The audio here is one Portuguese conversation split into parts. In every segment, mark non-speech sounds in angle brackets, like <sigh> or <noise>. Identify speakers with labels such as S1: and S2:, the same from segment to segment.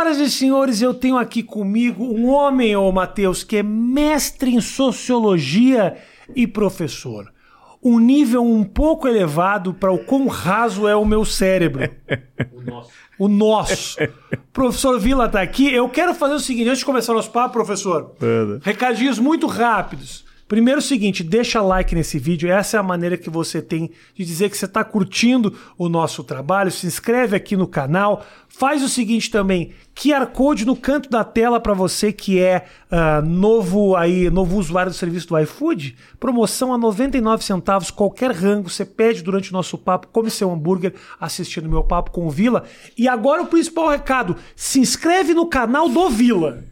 S1: Senhoras e senhores, eu tenho aqui comigo um homem, ô Matheus, que é mestre em sociologia e professor. Um nível um pouco elevado para o quão raso é o meu cérebro. <laughs> o nosso. O nosso. professor Vila está aqui. Eu quero fazer o seguinte, antes de começar o nosso papo, professor. Recadinhos muito rápidos. Primeiro, o seguinte, deixa like nesse vídeo. Essa é a maneira que você tem de dizer que você está curtindo o nosso trabalho. Se inscreve aqui no canal. Faz o seguinte também, QR Code no canto da tela para você que é uh, novo aí, novo usuário do serviço do iFood. Promoção a 99 centavos, qualquer rango. Você pede durante o nosso papo, come seu hambúrguer assistindo meu papo com o Vila. E agora o principal recado, se inscreve no canal do Vila.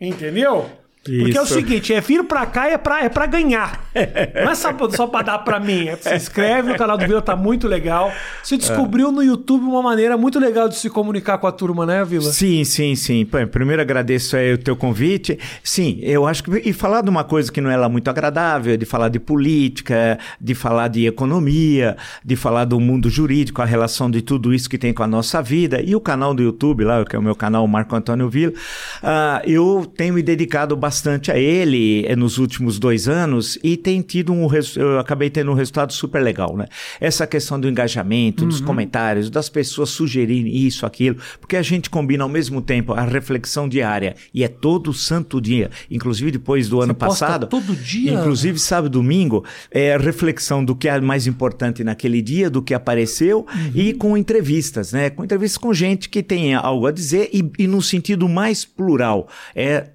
S1: Entendeu? Isso. Porque é o seguinte, é vir pra cá é pra, é pra ganhar. <laughs> Não é só, só pra dar pra mim. É, se inscreve no canal do Vila, tá muito legal. Você descobriu é. no YouTube uma maneira muito legal de se comunicar com a turma, né, Vila?
S2: Sim, sim, sim. Primeiro agradeço aí o teu convite. Sim, eu acho que. E falar de uma coisa que não é lá muito agradável, de falar de política, de falar de economia, de falar do mundo jurídico, a relação de tudo isso que tem com a nossa vida. E o canal do YouTube, lá, que é o meu canal Marco Antônio Vila, uh, eu tenho me dedicado bastante bastante a ele eh, nos últimos dois anos e tem tido um eu acabei tendo um resultado super legal, né? Essa questão do engajamento, uhum. dos comentários, das pessoas sugerirem isso, aquilo, porque a gente combina ao mesmo tempo a reflexão diária e é todo santo dia, inclusive depois do Você ano passado,
S1: todo dia,
S2: inclusive sábado, domingo, é a reflexão do que é mais importante naquele dia, do que apareceu uhum. e com entrevistas, né? Com entrevistas com gente que tem algo a dizer e, e no sentido mais plural, é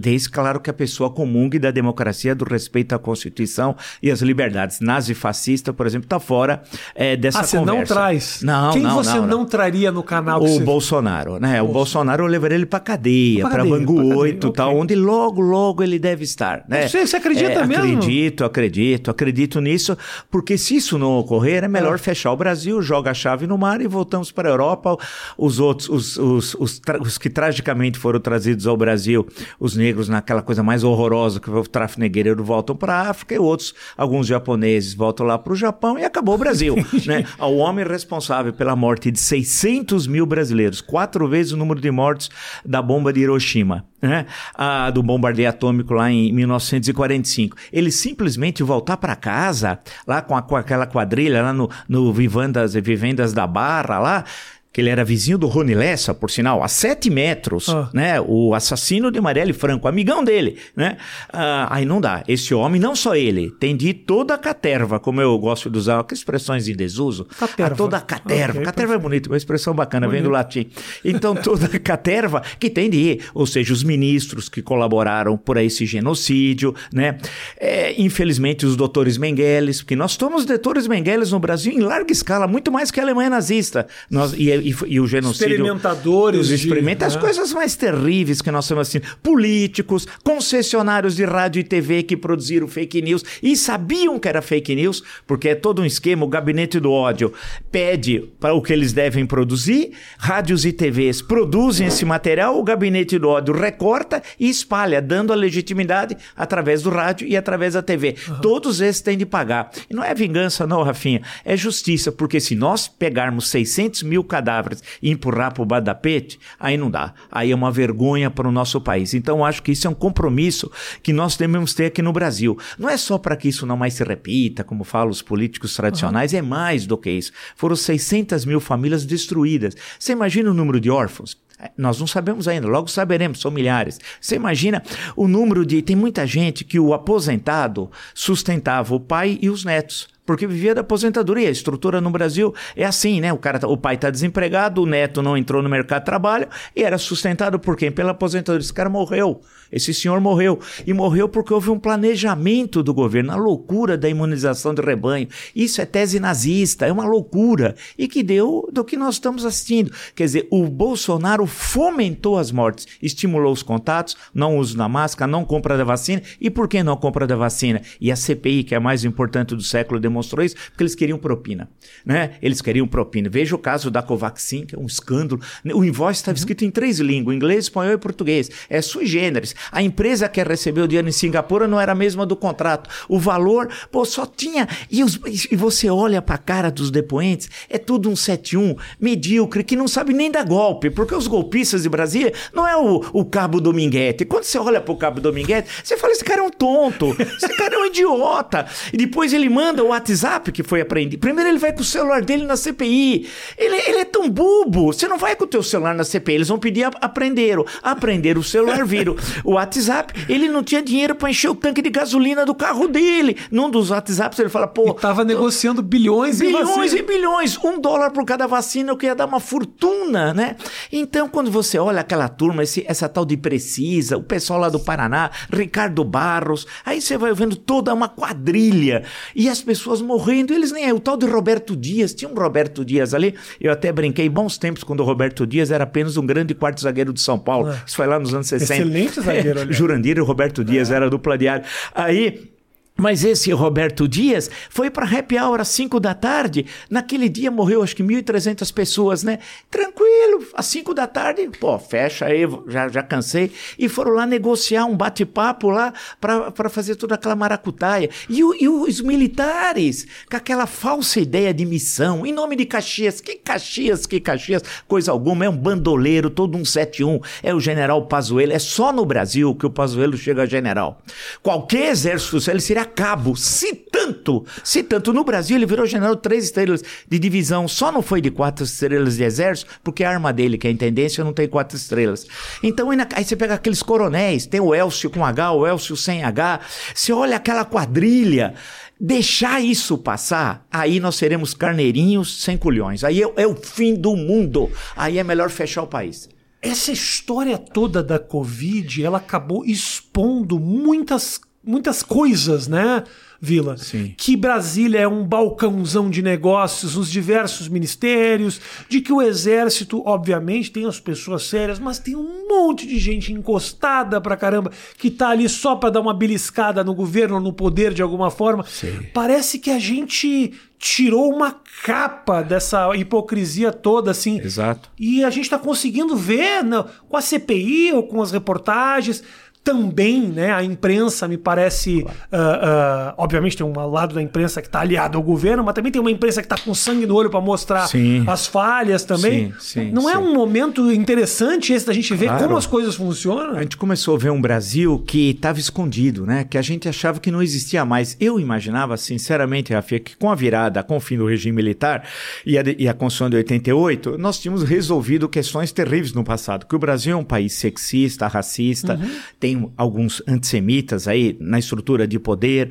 S2: desde claro que a pessoa comungue da democracia, do respeito à Constituição e às liberdades. Nazi-fascista, por exemplo, está fora é, dessa ah, você
S1: conversa. não traz?
S2: Não,
S1: Quem
S2: não,
S1: você
S2: não,
S1: não, não, traria no canal?
S2: O você... Bolsonaro, né? O Bolsonaro eu levaria ele para cadeia, para Bangu 8, okay. tal, onde logo, logo ele deve estar, né?
S1: Você, você acredita é, mesmo?
S2: Acredito, acredito, acredito nisso, porque se isso não ocorrer, é melhor é. fechar o Brasil, joga a chave no mar e voltamos para a Europa. Os outros, os, os, os, os que tragicamente foram trazidos ao Brasil, os negros na aquela coisa mais horrorosa que o tráfico negreiro voltam para a África e outros, alguns japoneses voltam lá para o Japão e acabou o Brasil. <laughs> né? O homem responsável pela morte de 600 mil brasileiros, quatro vezes o número de mortes da bomba de Hiroshima. Né? Ah, do bombardeio atômico lá em 1945. Ele simplesmente voltar para casa, lá com, a, com, aquela quadrilha, lá no, no Vivendas, Vivendas da Barra, lá, que ele era vizinho do Rony Lessa, por sinal, a sete metros, oh. né? O assassino de Marielle Franco, amigão dele, né? Ah, aí não dá. Esse homem, não só ele, tem de toda a caterva, como eu gosto de usar, que expressões em desuso. Caterva. A toda a caterva. Okay, caterva é bonito, uma expressão bacana, bonito. vem do latim. Então, <laughs> toda a caterva que tem de ir, ou seja, os ministros que colaboraram por esse genocídio, né? É, infelizmente, os doutores Mengueles, porque nós tomamos doutores Mengueles no Brasil em larga escala, muito mais que a Alemanha nazista. Nós, e e, e o genocídio.
S1: Experimentadores.
S2: Os experimentos, as né? coisas mais terríveis que nós temos assim. Políticos, concessionários de rádio e TV que produziram fake news e sabiam que era fake news, porque é todo um esquema. O gabinete do ódio pede para o que eles devem produzir, rádios e TVs produzem esse material, o gabinete do ódio recorta e espalha, dando a legitimidade através do rádio e através da TV. Uhum. Todos esses têm de pagar. E não é vingança, não, Rafinha. É justiça, porque se nós pegarmos 600 mil cadáveres cadáveres e empurrar para o badapete, aí não dá. Aí é uma vergonha para o nosso país. Então, acho que isso é um compromisso que nós devemos ter aqui no Brasil. Não é só para que isso não mais se repita, como falam os políticos tradicionais, uhum. é mais do que isso. Foram 600 mil famílias destruídas. Você imagina o número de órfãos? Nós não sabemos ainda, logo saberemos, são milhares. Você imagina o número de. Tem muita gente que o aposentado sustentava o pai e os netos porque vivia da aposentadoria. A estrutura no Brasil é assim, né? O, cara, tá, o pai está desempregado, o neto não entrou no mercado de trabalho e era sustentado por quem? Pela aposentadoria. Esse cara morreu. Esse senhor morreu. E morreu porque houve um planejamento do governo, a loucura da imunização de rebanho. Isso é tese nazista, é uma loucura. E que deu do que nós estamos assistindo. Quer dizer, o Bolsonaro fomentou as mortes, estimulou os contatos, não uso da máscara, não compra da vacina. E por que não compra da vacina? E a CPI, que é a mais importante do século, demonstrou isso? Porque eles queriam propina, né? Eles queriam propina. Veja o caso da Covaxin, que é um escândalo. O invoice estava uhum. escrito em três línguas, inglês, espanhol e português. É sui generis. A empresa que recebeu o dinheiro em Singapura não era a mesma do contrato. O valor, pô, só tinha... E, os, e você olha para a cara dos depoentes, é tudo um 71 medíocre, que não sabe nem dar golpe, porque os golpistas de Brasília não é o, o Cabo Dominguete. Quando você olha pro Cabo Dominguete, você fala, esse cara é um tonto, esse cara é um idiota. E depois ele manda o WhatsApp que foi apreendido. Primeiro ele vai com o celular dele na CPI. Ele, ele é tão bobo. Você não vai com o teu celular na CPI. Eles vão pedir, aprenderam. Aprenderam o celular, viram o WhatsApp. Ele não tinha dinheiro para encher o tanque de gasolina do carro dele. Num dos WhatsApps ele fala, pô...
S1: E tava negociando bilhões,
S2: bilhões e bilhões. Um dólar por cada vacina, eu queria dar uma fortuna, né? Então, quando você olha aquela turma, esse, essa tal de Precisa, o pessoal lá do Paraná, Ricardo Barros, aí você vai vendo toda uma quadrilha e as pessoas morrendo, eles nem é. O tal de Roberto Dias, tinha um Roberto Dias ali, eu até brinquei bons tempos quando o Roberto Dias era apenas um grande quarto zagueiro de São Paulo. É. Isso foi lá nos anos 60.
S1: Excelente zagueiro,
S2: Jurandir e Roberto Dias era dupla diária. Aí mas esse Roberto Dias foi para happy hour às 5 da tarde. Naquele dia morreu acho que 1.300 pessoas, né? Tranquilo, às 5 da tarde, pô, fecha aí, já, já cansei. E foram lá negociar um bate-papo lá para fazer toda aquela maracutaia. E, o, e, os militares, com aquela falsa ideia de missão, em nome de Caxias. Que Caxias, que Caxias, coisa alguma. É um bandoleiro, todo um 71. É o general Pazuello. É só no Brasil que o Pazuello chega a general. Qualquer exército, ele seria cabo, se tanto, se tanto. No Brasil ele virou general três estrelas de divisão, só não foi de quatro estrelas de exército, porque a arma dele, que é a intendência, não tem quatro estrelas. Então aí você pega aqueles coronéis, tem o Elcio com H, o Elcio sem H, você olha aquela quadrilha, deixar isso passar, aí nós seremos carneirinhos sem culhões. Aí é, é o fim do mundo. Aí é melhor fechar o país.
S1: Essa história toda da Covid, ela acabou expondo muitas muitas coisas, né, Vila?
S2: Sim.
S1: Que Brasília é um balcãozão de negócios nos diversos ministérios, de que o exército, obviamente, tem as pessoas sérias, mas tem um monte de gente encostada pra caramba que tá ali só pra dar uma beliscada no governo, no poder de alguma forma.
S2: Sim.
S1: Parece que a gente tirou uma capa dessa hipocrisia toda, assim.
S2: Exato.
S1: E a gente tá conseguindo ver né, com a CPI ou com as reportagens também, né, a imprensa me parece, claro. uh, uh, obviamente tem um lado da imprensa que está aliado ao governo, mas também tem uma imprensa que está com sangue no olho para mostrar
S2: sim.
S1: as falhas também.
S2: Sim, sim,
S1: Não é um momento interessante esse da gente ver
S2: claro.
S1: como as coisas funcionam?
S2: A gente começou a ver um Brasil que estava escondido, né, que a gente achava que não existia mais. Eu imaginava, sinceramente, Rafa, que com a virada, com o fim do regime militar e a, e a Constituição de 88, nós tínhamos resolvido questões terríveis no passado, que o Brasil é um país sexista, racista, uhum. tem tem alguns antissemitas aí na estrutura de poder.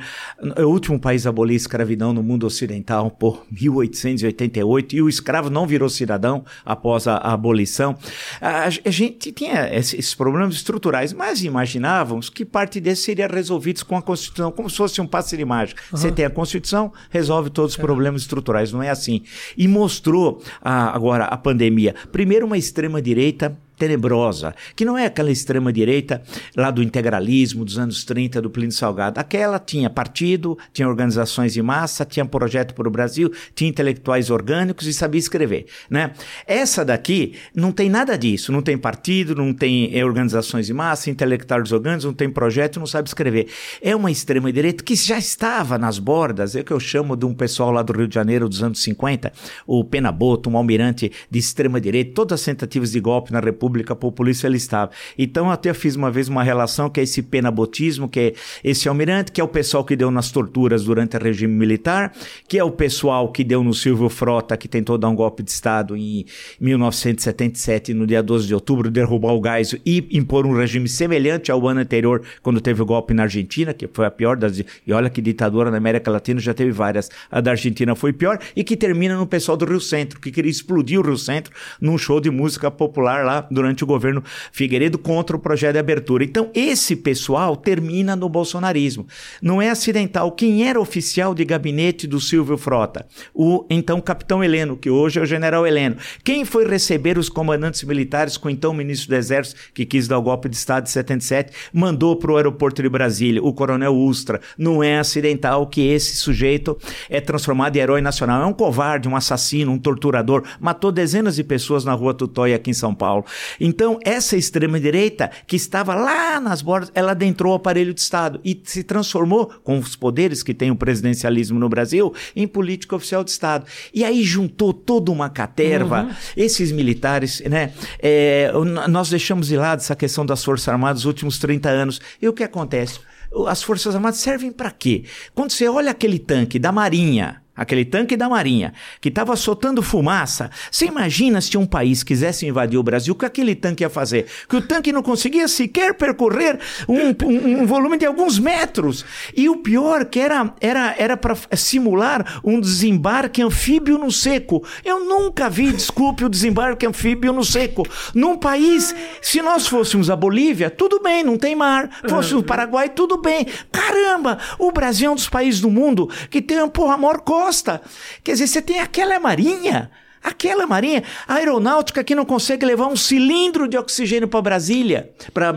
S2: É o último país a abolir a escravidão no mundo ocidental por 1888 e o escravo não virou cidadão após a, a abolição. A, a, gente tinha esses problemas estruturais, mas imaginávamos que parte desses seria resolvidos com a Constituição, como se fosse um passe de mágica. Uhum. Você tem a Constituição, resolve todos os é. problemas estruturais. Não é assim. E mostrou agora a pandemia. Primeiro, uma extrema-direita tenebrosa, que não é aquela extrema-direita lá do integralismo dos anos 30 do Plínio Salgado. Aquela tinha partido, tinha organizações de massa, tinha projeto para o Brasil, tinha intelectuais orgânicos e sabia escrever. Né? Essa daqui não tem nada disso, não tem partido, não tem eh, organizações de massa, intelectuais orgânicos, não tem projeto, não sabe escrever. É uma extrema-direita que já estava nas bordas, é o que eu chamo de um pessoal lá do Rio de Janeiro dos anos 50, o Penaboto, um almirante de extrema-direita, todas as tentativas de golpe na República República Populista ele estava. Então até fiz uma vez uma relação que é esse penabotismo, que é esse almirante, que é o pessoal que deu nas torturas durante o regime militar, que é o pessoal que deu no Silvio Frota, que tentou dar um golpe de Estado em 1977, no dia 12 de outubro, derrubar o gás e impor um regime semelhante ao ano anterior, quando teve o golpe na Argentina, que foi a pior das. E olha que ditadura na América Latina já teve várias. A da Argentina foi pior, e que termina no pessoal do Rio Centro, que queria explodir o Rio Centro num show de música popular lá do durante o governo Figueiredo contra o projeto de abertura. Então, esse pessoal termina no bolsonarismo. Não é acidental. Quem era oficial de gabinete do Silvio Frota? O então capitão Heleno, que hoje é o general Heleno. Quem foi receber os comandantes militares com o então ministro do Exército, que quis dar o golpe de Estado de 77, mandou para o aeroporto de Brasília, o coronel Ustra. Não é acidental que esse sujeito é transformado em herói nacional. É um covarde, um assassino, um torturador, matou dezenas de pessoas na rua Tutóia aqui em São Paulo. Então, essa extrema-direita, que estava lá nas bordas, ela adentrou o aparelho de Estado e se transformou, com os poderes que tem o presidencialismo no Brasil, em política oficial de Estado. E aí juntou toda uma caterva, uhum. esses militares, né? É, nós deixamos de lado essa questão das Forças Armadas nos últimos 30 anos. E o que acontece? As Forças Armadas servem para quê? Quando você olha aquele tanque da Marinha, aquele tanque da Marinha, que estava soltando fumaça. Você imagina se um país quisesse invadir o Brasil, o que aquele tanque ia fazer? Que o tanque não conseguia sequer percorrer um, um, um volume de alguns metros. E o pior que era era era para simular um desembarque anfíbio no seco. Eu nunca vi, desculpe, o desembarque anfíbio no seco. Num país, se nós fôssemos a Bolívia, tudo bem, não tem mar. Fôssemos o Paraguai, tudo bem. Caramba, o Brasil é um dos países do mundo que tem porra maior costa costa. Quer dizer, você tem aquela marinha. Aquela marinha, a aeronáutica que não consegue levar um cilindro de oxigênio para Brasília, para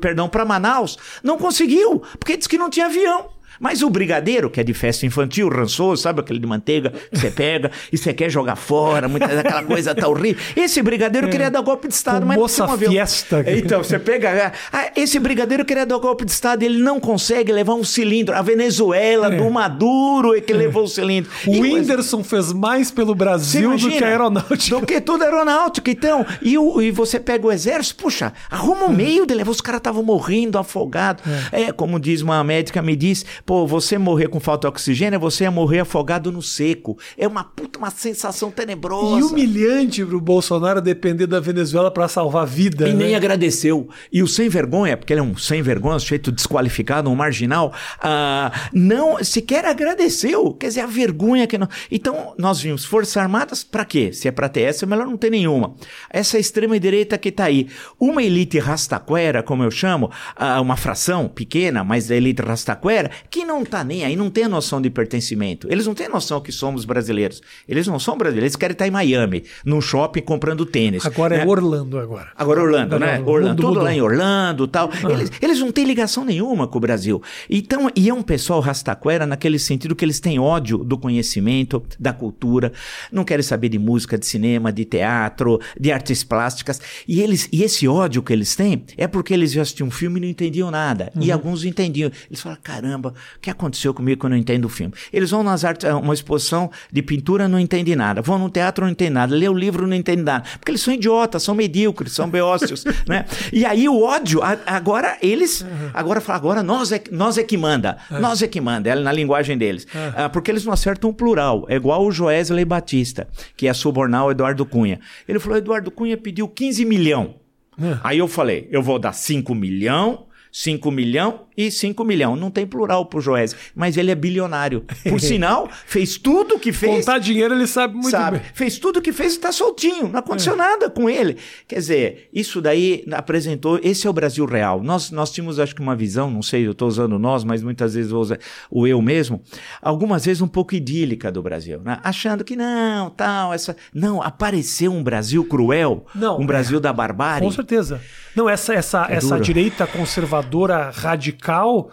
S2: perdão, para Manaus, não conseguiu, porque disse que não tinha avião. Mas o brigadeiro, que é de festa infantil, rançoso, sabe aquele de manteiga que você pega <laughs> e você quer jogar fora, muita aquela coisa tá horrível. Esse brigadeiro é. queria dar golpe de Estado,
S1: Com
S2: mas
S1: moça
S2: não
S1: fiesta.
S2: Então, você pega. Ah, esse brigadeiro queria dar golpe de Estado, ele não consegue levar um cilindro. A Venezuela, é. do Maduro, é que é. levou o cilindro.
S1: O e, Whindersson fez mais pelo Brasil do que a aeronáutica.
S2: Do que tudo aeronáutica, então. E, o, e você pega o exército, puxa, arruma um meio de levar. Os caras estavam morrendo, afogados. É. é, como diz uma médica, me disse pô, você morrer com falta de oxigênio é você morrer afogado no seco. É uma puta, uma sensação tenebrosa.
S1: E humilhante pro Bolsonaro depender da Venezuela para salvar a vida.
S2: E
S1: né?
S2: nem agradeceu. E o sem vergonha, porque ele é um sem vergonha, um sujeito desqualificado, um marginal, uh, não sequer agradeceu. Quer dizer, a vergonha que não. Então, nós vimos Forças Armadas, para quê? Se é pra ter essa, é melhor não ter nenhuma. Essa extrema-direita que tá aí. Uma elite rastaquera, como eu chamo, uh, uma fração pequena, mas da elite rastaquera, que não tá nem aí, não tem a noção de pertencimento. Eles não têm a noção que somos brasileiros. Eles não são brasileiros, eles querem estar em Miami, num shopping comprando tênis.
S1: Agora é né? é Orlando agora.
S2: Agora Orlando, né? Orlando, tudo mudou. lá em Orlando tal. Ah. Eles, eles não têm ligação nenhuma com o Brasil. Então, e é um pessoal rastaquera naquele sentido que eles têm ódio do conhecimento, da cultura, não querem saber de música, de cinema, de teatro, de artes plásticas. E eles e esse ódio que eles têm é porque eles já assistiam um filme e não entendiam nada. Uhum. E alguns entendiam. Eles falam, caramba, o que aconteceu comigo que eu não entendo o filme? Eles vão nas artes, uma exposição de pintura, não entendem nada. Vão no teatro, não entendem nada. Lê o livro, não entendem nada. Porque eles são idiotas, são medíocres, são beócios, <laughs> né? E aí o ódio, agora eles, agora agora nós é, nós é que manda. É. Nós é que manda, é na linguagem deles. É. Ah, porque eles não acertam o plural. É igual o Joesley Batista, que é subornar o Eduardo Cunha. Ele falou, Eduardo Cunha pediu 15 milhão. É. Aí eu falei, eu vou dar 5 milhão, 5 milhão e 5 milhões. Não tem plural pro Joés, mas ele é bilionário. Por <laughs> sinal, fez tudo que fez.
S1: Contar dinheiro ele sabe muito sabe, bem.
S2: Fez tudo que fez e tá soltinho. Não aconteceu é. nada com ele. Quer dizer, isso daí apresentou. Esse é o Brasil real. Nós, nós tínhamos, acho que, uma visão, não sei, eu estou usando nós, mas muitas vezes vou usar o eu mesmo, algumas vezes um pouco idílica do Brasil, né? achando que não, tal, essa. Não, apareceu um Brasil cruel, não, um Brasil é. da barbárie.
S1: Com certeza. Não, essa, essa, é essa direita conservadora radical radical,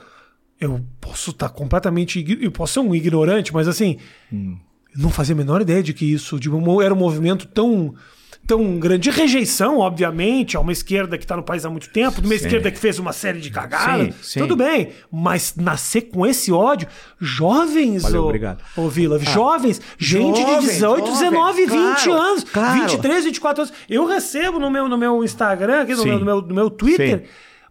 S1: eu posso estar tá completamente. Eu posso ser um ignorante, mas assim, hum. não fazia a menor ideia de que isso de era um movimento tão tão grande. De rejeição, obviamente, a uma esquerda que está no país há muito tempo, de uma sim. esquerda que fez uma série de cagadas. Sim, sim. Tudo bem. Mas nascer com esse ódio, jovens, Valeu, ô,
S2: obrigado.
S1: ô Vila, ah. jovens, gente jovem, de 18, jovem, 19, claro, 20 anos, claro. 23, 24 anos. Eu recebo no meu, no meu Instagram, aqui no, meu, no, meu, no meu Twitter,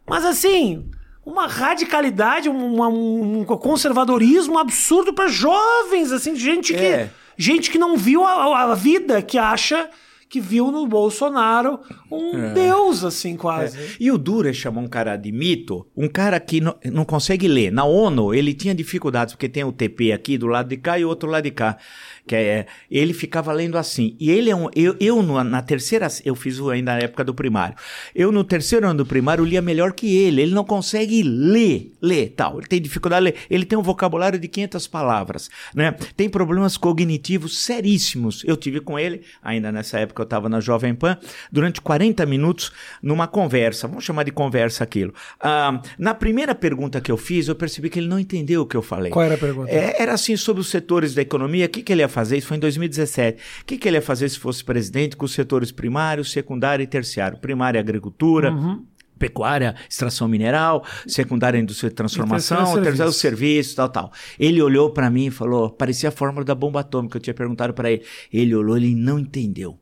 S1: mas assim uma radicalidade, um, um conservadorismo absurdo para jovens, assim, gente que é. gente que não viu a, a, vida, que acha que viu no Bolsonaro um é. deus, assim, quase. É.
S2: E o Dura chamou um cara de mito, um cara que não, não consegue ler. Na ONU, ele tinha dificuldades, porque tem o TP aqui do lado de cá e o outro lado de cá. Que é, ele ficava lendo assim. E ele é um. Eu, eu na terceira. Eu fiz ainda na época do primário. Eu, no terceiro ano do primário, lia melhor que ele. Ele não consegue ler, ler tal. Ele tem dificuldade de ler. Ele tem um vocabulário de 500 palavras, né? Tem problemas cognitivos seríssimos. Eu tive com ele, ainda nessa época eu estava na Jovem Pan, durante 40 minutos numa conversa. Vamos chamar de conversa aquilo. Ah, na primeira pergunta que eu fiz, eu percebi que ele não entendeu o que eu falei.
S1: Qual era a pergunta?
S2: É, era assim sobre os setores da economia, o que, que ele ia fazer? Isso foi em 2017. O que, que ele ia fazer se fosse presidente com os setores primário, secundário e terciário? Primária, agricultura.
S1: Uhum.
S2: Pecuária, extração mineral, secundária, indústria de transformação,
S1: terceiro, serviço.
S2: serviço, tal, tal. Ele olhou pra mim e falou, parecia a fórmula da bomba atômica, eu tinha perguntado pra ele. Ele olhou, ele não entendeu.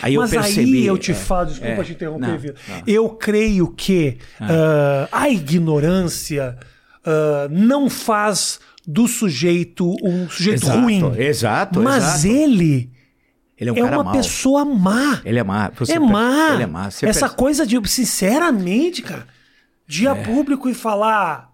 S2: Aí
S1: Mas
S2: eu percebi.
S1: aí eu te
S2: é,
S1: falo, desculpa
S2: é,
S1: te interromper,
S2: não, não.
S1: Eu creio que ah, a ignorância ah, não faz do sujeito um sujeito
S2: Exato,
S1: ruim.
S2: exato,
S1: Mas
S2: exato.
S1: ele
S2: Ele é um
S1: é uma
S2: mau.
S1: pessoa má.
S2: Ele é má. Você
S1: é má.
S2: Ele é má. Você
S1: Essa
S2: percebe.
S1: coisa de, sinceramente, cara, de ir
S2: É.
S1: público e falar.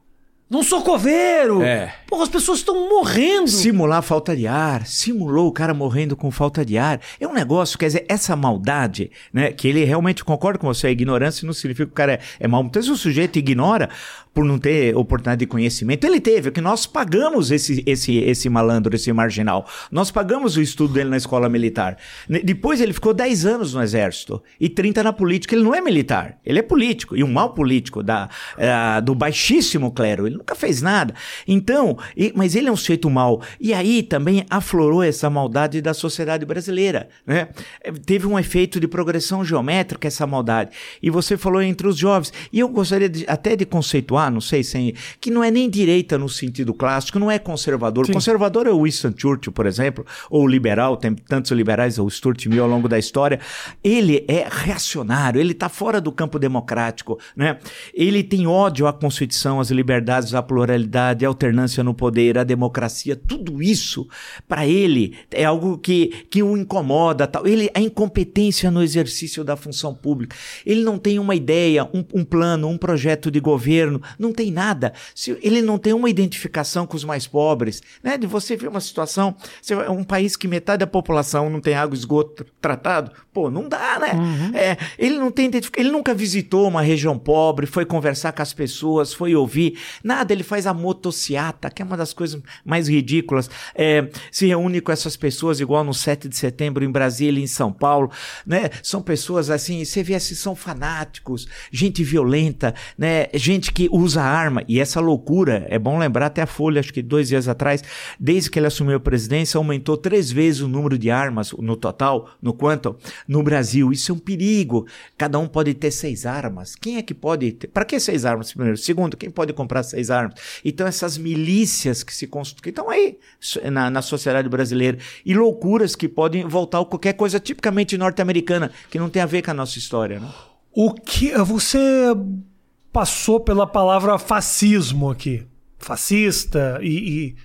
S1: Não sou coveiro!
S2: É.
S1: Porra, as pessoas estão morrendo!
S2: Simular falta de ar, simulou o cara morrendo com falta de ar. É um negócio, quer dizer, essa maldade, né? Que ele realmente concorda com você, a ignorância não significa que o cara é, é mau. Muitas vezes o sujeito ignora por não ter oportunidade de conhecimento. Ele teve, é que nós pagamos esse, esse, esse malandro, esse marginal. Nós pagamos o estudo dele na escola militar. Depois ele ficou 10 anos no exército e 30 na política. Ele não é militar, ele é político, e um mau político da, eh, do baixíssimo clero. Ele nunca fez nada. Então, e- mas ele é um sujeito mau. E aí também aflorou essa maldade da sociedade brasileira. Né? Eh, Teve um efeito de progressão geométrica essa maldade. E você falou entre os jovens. E eu gostaria de- até de conceituar, não sei, sem, que não é nem direita no sentido clássico, não é conservador.
S1: Sim.
S2: Conservador é o Winston Churchill, por exemplo, ou liberal, tem tantos liberais, o Stuart Mill ao longo da história. Ele é reacionário, ele está fora do campo democrático, né? Ele tem ódio à Constituição, às liberdades, à pluralidade, à alternância no poder, à democracia, tudo isso, para ele, é algo que, que o incomoda. Tal. Ele, a incompetência no exercício da função pública. Ele não tem uma ideia, um, um plano, um projeto de governo, não tem nada. Se, ele não tem uma identificação com os mais pobres. Né? De você ver uma situação, você um país que metade da população não tem água e esgoto tratado, pô, não dá, né? É, ele não tem ele nunca visitou uma região pobre, foi conversar com as pessoas, foi ouvir, nada, ele faz a motociata, que é uma das coisas mais ridículas, é, se reúne com essas pessoas igual no 7 de setembro em Brasília em São Paulo, né? São pessoas assim, você vê assim, são fanáticos, gente violenta, né? Gente que usa arma, e essa loucura, é bom lembrar até a Folha, acho que dois dias atrás, desde que ele assumiu a presidência, aumentou três vezes o número de armas no total, no quanto, no Brasil. Isso é um perigo. Cada um pode ter seis armas. Quem é que pode ter? Para que seis armas, primeiro? Segundo, quem pode comprar seis armas? Então, essas milícias que se construem, que estão aí na, na sociedade brasileira, e loucuras que podem voltar a qualquer coisa tipicamente norte-americana, que não tem a ver com a nossa história, né?
S1: O que você passou pela palavra fascismo aqui, fascista e, e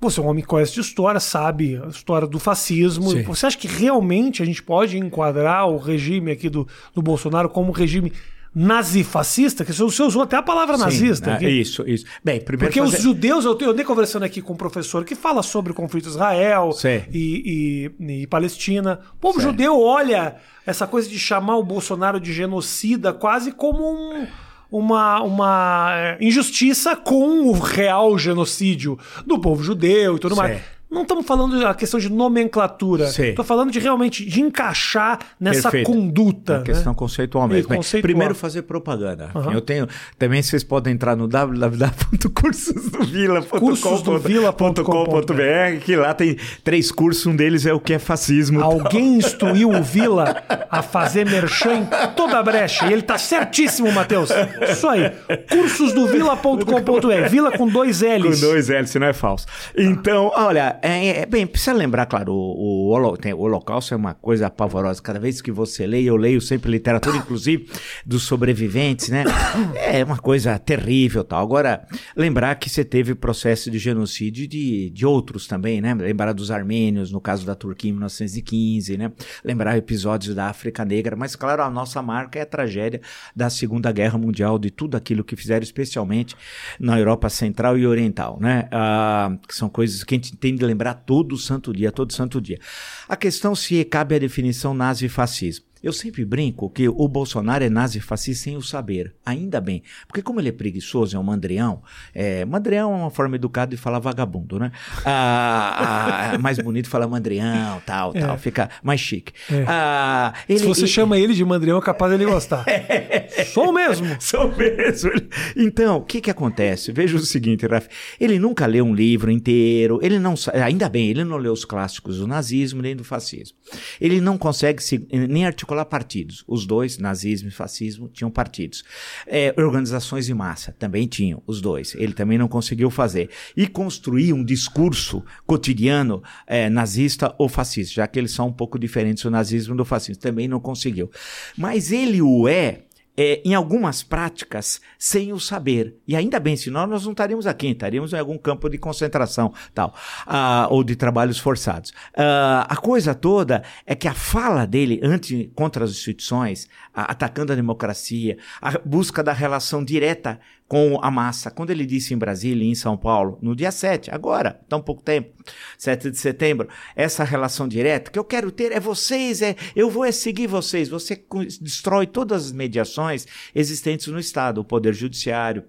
S1: você é um homem que conhece de história, sabe a história do fascismo.
S2: Sim.
S1: Você acha que realmente a gente pode enquadrar o regime aqui do, do Bolsonaro como um regime nazifascista? Que você usou até a palavra nazista.
S2: Sim,
S1: aqui.
S2: é isso, isso. Bem, primeiro
S1: Porque
S2: fazer-
S1: os judeus, eu, eu andei conversando aqui com um professor que fala sobre o conflito Israel e, e- e Palestina. O povo
S2: Sei.
S1: judeu olha essa coisa de chamar o Bolsonaro de genocida quase como um- uma, uma é, injustiça com o real genocídio do povo judeu e tudo
S2: Sei.
S1: mais. Não estamos falando da questão de nomenclatura. Estou falando de realmente de encaixar nessa
S2: Perfeito.
S1: conduta.
S2: A questão
S1: né?
S2: conceitual mesmo. Bem,
S1: conceitual.
S2: primeiro fazer propaganda.
S1: Aham.
S2: Eu tenho. Também vocês podem entrar no www.cursosdovila.com.br que lá tem três cursos. Um deles é o que é fascismo.
S1: Alguém <laughs> instruiu o Vila a fazer merchan em toda a brecha. E ele tá certíssimo, Matheus. Isso aí. Cursosdovila.com.br. Vila com dois L's.
S2: Com dois L, se não é falso. Então, olha, é, é- bem, precisa lembrar, claro, o, o, holo- tem- o Holocausto é uma coisa pavorosa. Cada vez que você lê, eu leio sempre literatura, inclusive, dos sobreviventes, né? <coughs> É uma coisa terrível tal. Agora, lembrar que você teve processo de genocídio de, de outros também, né? Lembrar dos armênios, no caso da Turquia em 1915, né? Lembrar episódios da África Negra, mas claro, a nossa marca é a tragédia da Segunda Guerra Mundial, de tudo aquilo que fizeram, especialmente na Europa Central e Oriental, né? Ah, que são coisas que a gente tem de lembrar todo santo dia, todo santo dia. A questão se cabe a definição nazi-fascismo. Eu sempre brinco que o Bolsonaro é nazi-fascista sem o saber. Ainda bem. Porque como ele é preguiçoso, é um mandrião, é, mandrião é uma forma educada de falar vagabundo, né? Ah, ah, mais bonito falar mandrião, tal, é. tal. Fica mais chique.
S1: É. Ah, ele, Se você ele... chama ele de mandrião, é capaz dele gostar. <laughs> Sou mesmo.
S2: Sou mesmo. Então, o que que acontece? Veja o seguinte, Raf. Ele nunca leu um livro inteiro. Ele não... Ainda bem, ele não leu os clássicos do nazismo nem do fascismo. Ele não consegue se, nem articular articular partidos. Os dois, nazismo e fascismo, tinham partidos. É, organizações de massa também tinham, os dois. Ele também não conseguiu fazer. E construir um discurso cotidiano é, nazista ou fascista, já que eles são um pouco diferentes do nazismo do fascismo. Também não conseguiu. Mas ele o é é, em algumas práticas sem o saber. E ainda bem, senão nós não estaríamos aqui, estaríamos em algum campo de concentração tal, ah, ou de trabalhos forçados. Ah, a coisa toda é que a fala dele anti, contra as instituições, atacando a democracia, a busca da relação direta com a massa. Quando ele disse em Brasília e em São Paulo, no dia 7, agora, tão pouco tempo, 7 de setembro, essa relação direta que eu quero ter é vocês, é eu vou é seguir vocês. Você destrói todas as mediações existentes no Estado, o Poder Judiciário,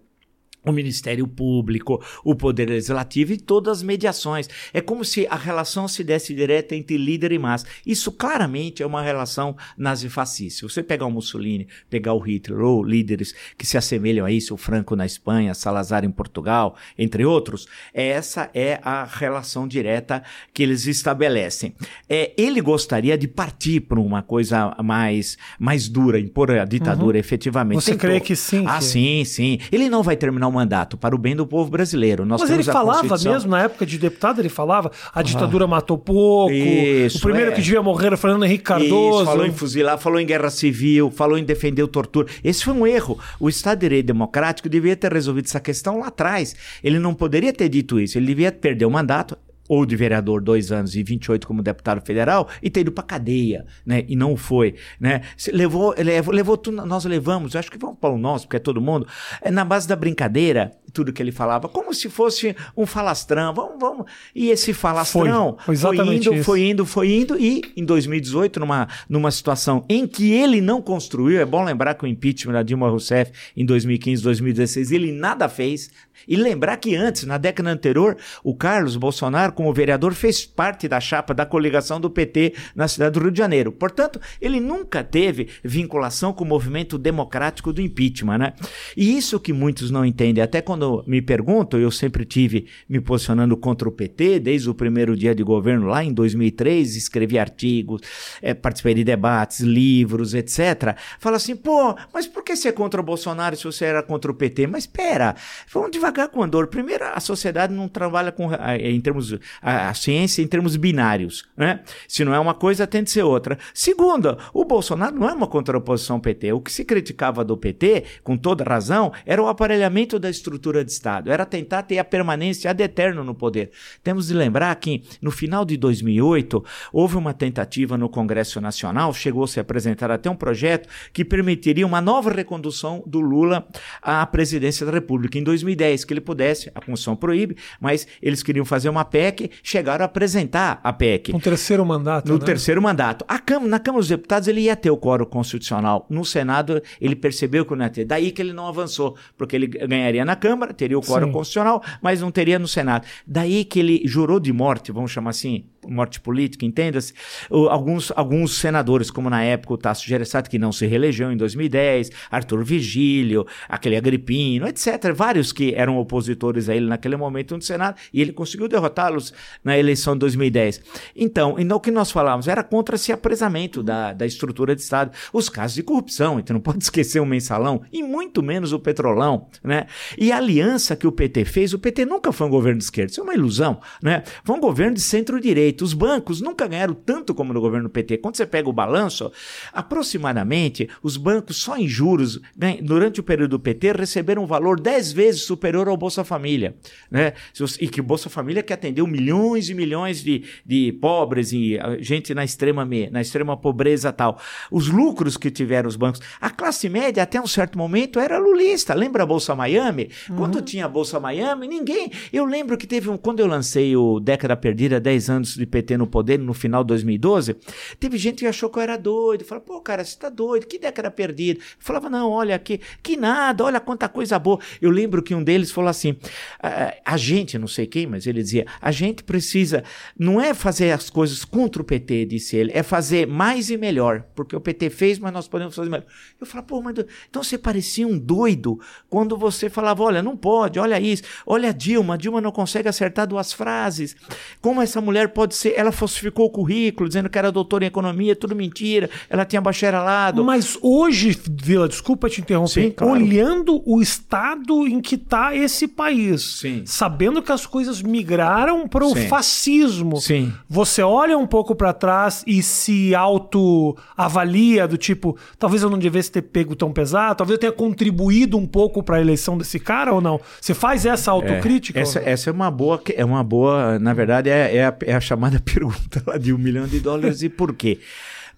S2: o Ministério Público, o Poder Legislativo e todas as mediações. É como se a relação se desse direta entre líder e massa. Isso claramente é uma relação nazifascista. Se você pegar o Mussolini, pegar o Hitler ou líderes que se assemelham a isso, o Franco na Espanha, Salazar em Portugal, entre outros, essa é a relação direta que eles estabelecem. É, ele gostaria de partir para uma coisa mais, mais dura, impor a ditadura uhum. efetivamente.
S1: Você crê que sim?
S2: Ah, que... sim, sim. Ele não vai terminar mandato para o bem do povo brasileiro. Nós
S1: Mas ele falava mesmo, na época de deputado, ele falava, a ditadura ah, matou pouco, isso, o primeiro é. que devia morrer era Fernando Henrique Cardoso. Isso,
S2: falou em fuzilar, falou em guerra civil, falou em defender o tortura. Esse foi um erro. O Estado de Direito Democrático devia ter resolvido essa questão lá atrás. Ele não poderia ter dito isso, ele devia perder o mandato, ou de vereador dois anos e 28 como deputado federal e ter ido para cadeia, né? E não foi, né? Levou, levou, levou tudo, nós levamos, acho que vamos para o nosso, porque é todo mundo, é na base da brincadeira, tudo que ele falava, como se fosse um falastrão, vamos, vamos. E esse falastrão foi, foi, foi indo, isso. foi indo, foi indo, e em 2018, numa, numa situação em que ele não construiu, é bom lembrar que o impeachment da Dilma Rousseff em 2015, 2016, ele nada fez, e lembrar que antes, na década anterior, o Carlos Bolsonaro, como vereador, fez parte da chapa da coligação do PT na cidade do Rio de Janeiro. Portanto, ele nunca teve vinculação com o movimento democrático do impeachment, né? E isso que muitos não entendem. Até quando me perguntam, eu sempre tive me posicionando contra o PT, desde o primeiro dia de governo lá em 2003, escrevi artigos, é, participei de debates, livros, etc. Fala assim, pô, mas por que você é contra o Bolsonaro se você era contra o PT? Mas espera, vamos devagar com a dor. Primeiro, a sociedade não trabalha com em termos a, a, ciência em termos binários, né? Se não é uma coisa, tem de ser outra. Segunda, o Bolsonaro não é uma contraposição PT. O que se criticava do PT, com toda razão, era o aparelhamento da estrutura de Estado. Era tentar ter a permanência ad eterno no poder. Temos de lembrar que no final de 2008 houve uma tentativa no Congresso Nacional, chegou -se a se apresentar até um projeto que permitiria uma nova recondução do Lula à presidência da República em 2010 que ele pudesse, a Constituição proíbe, mas eles queriam fazer uma PEC, chegaram a apresentar a PEC.
S1: No terceiro mandato.
S2: No
S1: né?
S2: terceiro mandato. A Câmara, na Câmara dos Deputados ele ia ter o quórum constitucional. No Senado ele percebeu que não ia ter. Daí que ele não avançou, porque ele ganharia na Câmara, teria o quórum Sim. constitucional, mas não teria no Senado. Daí que ele jurou de morte, vamos chamar assim, morte política, entenda-se. Alguns, alguns senadores, como na época o Tasso Gereissati, que não se reelegeu em 2010, Arthur Vigílio, aquele Agripino, etc. Vários que eram opositores a ele naquele momento no Senado, e ele conseguiu derrotá-los na eleição de 2010. Então, e no que nós falávamos, era contra esse apresamento da, da estrutura de Estado. Os casos de corrupção, então não <laughs> pode esquecer o mensalão, e muito menos o petrolão, né? E a aliança que o PT fez, o PT nunca foi um governo de esquerda, isso é uma ilusão, né? Foi um governo de centro-direita direita. Os bancos nunca ganharam tanto como no governo PT. Quando você pega o balanço, aproximadamente os bancos só em juros, durante o período do PT, receberam um valor 10 vezes superior ao Bolsa Família. Né? E que o Bolsa Família que atendeu milhões e milhões de, de pobres e ah, gente na extrema, na extrema pobreza tal. Os lucros que tiveram os bancos. A classe média, até um certo momento, era lulista. Lembra a Bolsa Miami? Uhum. Quando tinha a Bolsa Miami, ninguém. Eu lembro que teve um. Quando eu lancei o Década Perdida, 10 anos de PT no poder, no final de 2012, teve gente que achou que eu era doido. Falou, pô, cara, você tá doido, que década perdida? Eu falava, não, olha aqui, que nada, olha quanta coisa boa. Eu lembro que um deles falou assim: a, a gente, não sei quem, mas ele dizia, a gente precisa, não é fazer as coisas contra o PT, disse ele, é fazer mais e melhor, porque o PT fez, mas nós podemos fazer melhor. Eu falava, pô, mas então você parecia um doido quando você falava, olha, não pode, olha isso, olha a Dilma, a Dilma não consegue acertar duas frases. Como essa mulher pode ser, ela falsificou o currículo, dizendo que era doutora em economia, tudo mentira, ela tinha bacharelado.
S1: Mas hoje, Vila, desculpa te interromper, Sim, claro. olhando o estado em que está esse país, Sim. sabendo que as coisas migraram para o fascismo, Sim. você olha um pouco para trás e se autoavalia do tipo, talvez eu não devesse ter pego tão pesado, talvez eu tenha contribuído um pouco para a eleição desse cara ou não? Você faz essa autocrítica?
S2: É, essa, essa, é uma boa, é uma boa, na verdade é, é, a, é a chamada <laughs> pergunta lá de um milhão de dólares e por quê?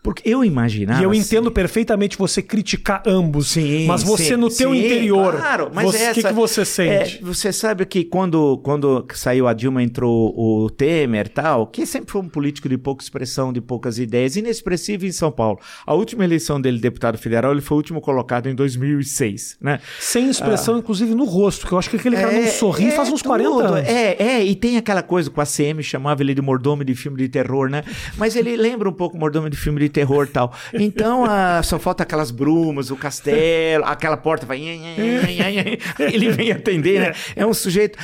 S2: Porque eu imaginava.
S1: E eu entendo assim, perfeitamente você criticar ambos. Sim. Mas você sim, no teu sim, interior. Claro, mas o que, que você sente?
S2: É, você sabe que quando, quando saiu a Dilma, entrou o Temer tal, que sempre foi um político de pouca expressão, de poucas ideias, inexpressivo em São Paulo. A última eleição dele, deputado federal, ele foi o último colocado em 2006, né?
S1: Sem expressão, ah, inclusive, no rosto, que eu acho que aquele cara é, não sorri é, faz uns tudo, 40 anos.
S2: É, é, e tem aquela coisa com a CM, chamava ele de mordomo de filme de terror, né? Mas ele lembra um pouco mordomo de filme de terror tal. Então, uh, só falta aquelas brumas, o castelo, aquela porta vai. Ele vem atender, né? É um sujeito.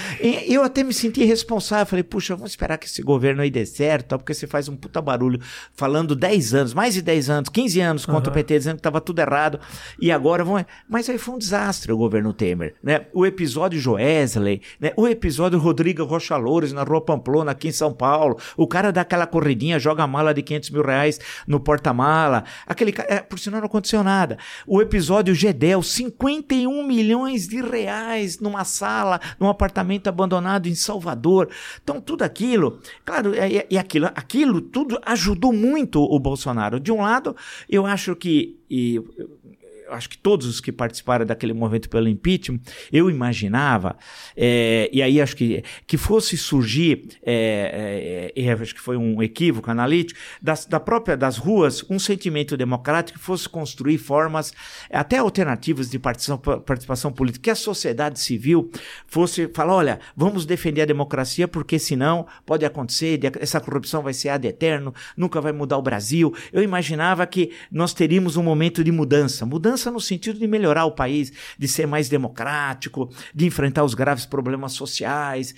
S2: Eu até me senti responsável. Falei, puxa, vamos esperar que esse governo aí dê certo, porque você faz um puta barulho falando 10 anos, mais de 10 anos, 15 anos contra uhum. o PT, dizendo que estava tudo errado. E agora vão. Mas aí foi um desastre o governo Temer. Né? O episódio Joesley, né? o episódio Rodrigo Rocha Loures na Rua Pamplona, aqui em São Paulo. O cara dá aquela corridinha, joga a mala de 500 mil reais no porta-malas fala. Aquele é, por sinal não aconteceu nada. O episódio Gedel, 51 milhões de reais numa sala, num apartamento abandonado em Salvador. Então tudo aquilo, claro, e, e aquilo, aquilo tudo ajudou muito o Bolsonaro. De um lado, eu acho que e, acho que todos os que participaram daquele movimento pelo impeachment, eu imaginava, é, e aí acho que, que fosse surgir, é, é, acho que foi um equívoco analítico, das, da própria, das ruas, um sentimento democrático que fosse construir formas, até alternativas de participação, participação política, que a sociedade civil fosse falar, olha, vamos defender a democracia, porque senão pode acontecer, essa corrupção vai ser ad eterno, nunca vai mudar o Brasil. Eu imaginava que nós teríamos um momento de mudança, mudança mudança no sentido de melhorar o país, de ser mais democrático, de enfrentar os graves problemas sociais.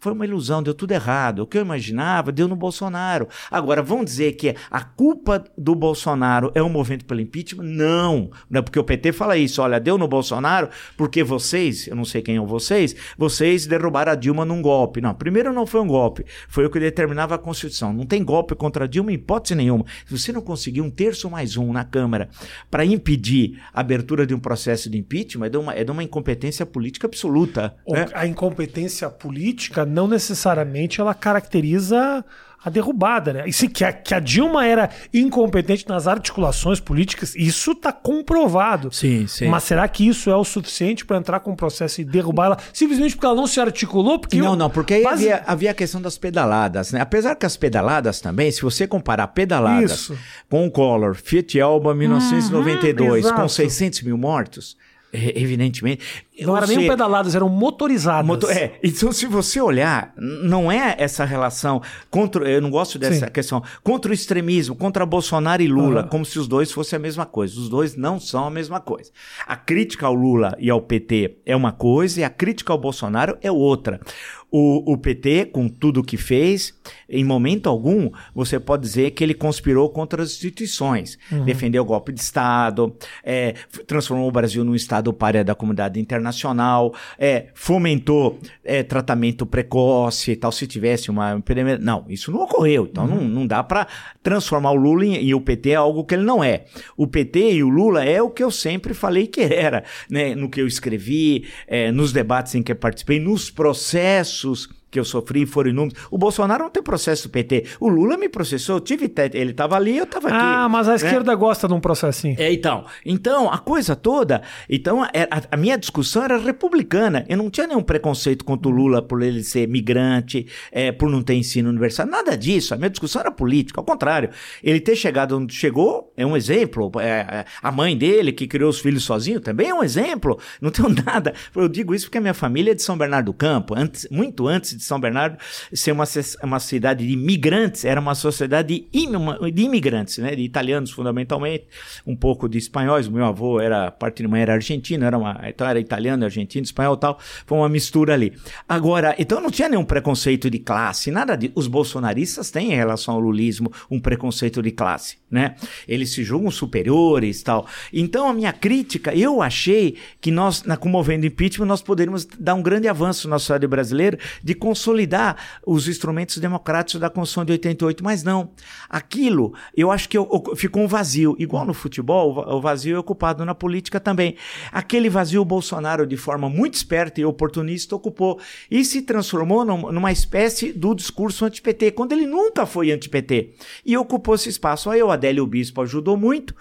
S2: Foi uma ilusão, deu tudo errado. O que eu imaginava deu no Bolsonaro. Agora, vão dizer que a culpa do Bolsonaro é o movimento pelo impeachment? Não. Não é porque o PT fala isso. Olha, deu no Bolsonaro porque vocês, eu não sei quem são vocês, vocês derrubaram a Dilma num golpe. Não, primeiro não foi um golpe. Foi o que determinava a Constituição. Não tem golpe contra a Dilma em hipótese nenhuma. Se você não conseguir um terço mais um na Câmara para impedir a abertura de um processo de impeachment, é de uma, é de uma incompetência política absoluta.
S1: Né? A incompetência política não necessariamente ela caracteriza a derrubada, né? E se que a, que a Dilma era incompetente nas articulações políticas, isso está comprovado.
S2: Sim, sim.
S1: Mas será que isso é o suficiente para entrar com o processo e derrubar ela simplesmente porque ela não se articulou? Porque
S2: não, eu, não, porque aí havia, havia a questão das pedaladas, né? Apesar que as pedaladas também, se você comparar pedaladas isso. com o Collor, Fiat Elba 1992, uhum, com 600 mil mortos, evidentemente.
S1: Não eram nem pedaladas, eram motorizadas. Motor,
S2: é, então se você olhar, não é essa relação contra, eu não gosto dessa Sim. questão, contra o extremismo, contra Bolsonaro e Lula, uhum. como se os dois fossem a mesma coisa. Os dois não são a mesma coisa. A crítica ao Lula e ao PT é uma coisa e a crítica ao Bolsonaro é outra. O, o PT, com tudo que fez, em momento algum, você pode dizer que ele conspirou contra as instituições. Uhum. Defendeu o golpe de Estado, é, transformou o Brasil num Estado párea da comunidade internacional, é, fomentou é, tratamento precoce e tal, se tivesse uma epidemia. Não, isso não ocorreu. Então uhum. não, não dá para transformar o Lula em, e o PT é algo que ele não é. O PT e o Lula é o que eu sempre falei que era, né? no que eu escrevi, é, nos debates em que participei, nos processos versos que eu sofri foram inúmeros. O Bolsonaro não tem processo do PT. O Lula me processou, eu tive ele estava ali, eu estava aqui.
S1: Ah, mas a né? esquerda gosta de um processinho.
S2: É, então. Então, a coisa toda, então a, a, minha discussão era republicana. Eu não tinha nenhum preconceito contra o Lula por ele ser migrante, é, por não ter ensino universitário, nada disso. A minha discussão era política, ao contrário. Ele ter chegado onde chegou é um exemplo. É, é a mãe dele, que criou os filhos sozinho, também é um exemplo. Não tenho <laughs> nada. Eu digo isso porque a minha família é de São Bernardo do Campo, antes, muito antes de São Bernardo ser uma, uma cidade de imigrantes, era uma sociedade de, de imigrantes, né? De italianos fundamentalmente, um pouco de espanhóis. Meu avô era, parte de mãe era argentino, era uma, então era italiano, argentino, espanhol tal. Foi uma mistura ali. Agora, então não tinha nenhum preconceito de classe, nada de. Os bolsonaristas têm em relação ao lulismo um preconceito de classe, né? Eles se julgam superiores tal. Então a minha crítica, eu achei que nós, na comovendo impeachment, nós poderíamos dar um grande avanço na sociedade brasileira de consolidar os instrumentos democráticos da Constituição de 88, mas não. Aquilo, eu acho que eu, eu, ficou um vazio. Igual no futebol, o vazio é ocupado na política também. Aquele vazio o Bolsonaro, de forma muito esperta e oportunista, ocupou e se transformou num, numa espécie do discurso anti-PT, quando ele nunca foi anti-PT. E ocupou esse espaço. Aí o Adélio Bispo ajudou muito,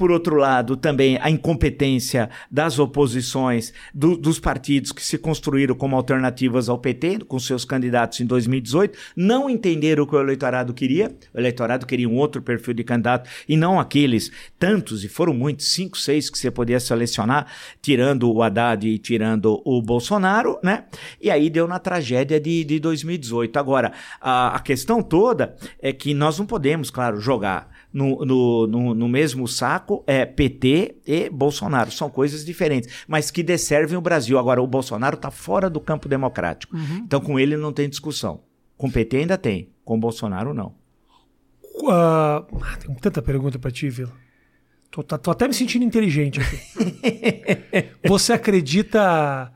S2: por outro lado, também a incompetência das oposições, do, dos partidos que se construíram como alternativas ao PT, com seus candidatos em 2018, não entenderam o que o eleitorado queria. O eleitorado queria um outro perfil de candidato e não aqueles tantos, e foram muitos, cinco, seis que você podia selecionar, tirando o Haddad e tirando o Bolsonaro, né? E aí deu na tragédia de, de 2018. Agora, a, a questão toda é que nós não podemos, claro, jogar no, no, no, no, mesmo saco é PT e Bolsonaro. São coisas diferentes, mas que desservem o Brasil. Agora, o Bolsonaro está fora do campo democrático. Uhum. Então, com ele não tem discussão. Com o PT ainda tem, com o Bolsonaro não.
S1: Uh, tem tanta pergunta para ti, Vila. Tô, tô, tô, até me sentindo inteligente aqui. <laughs> você acredita.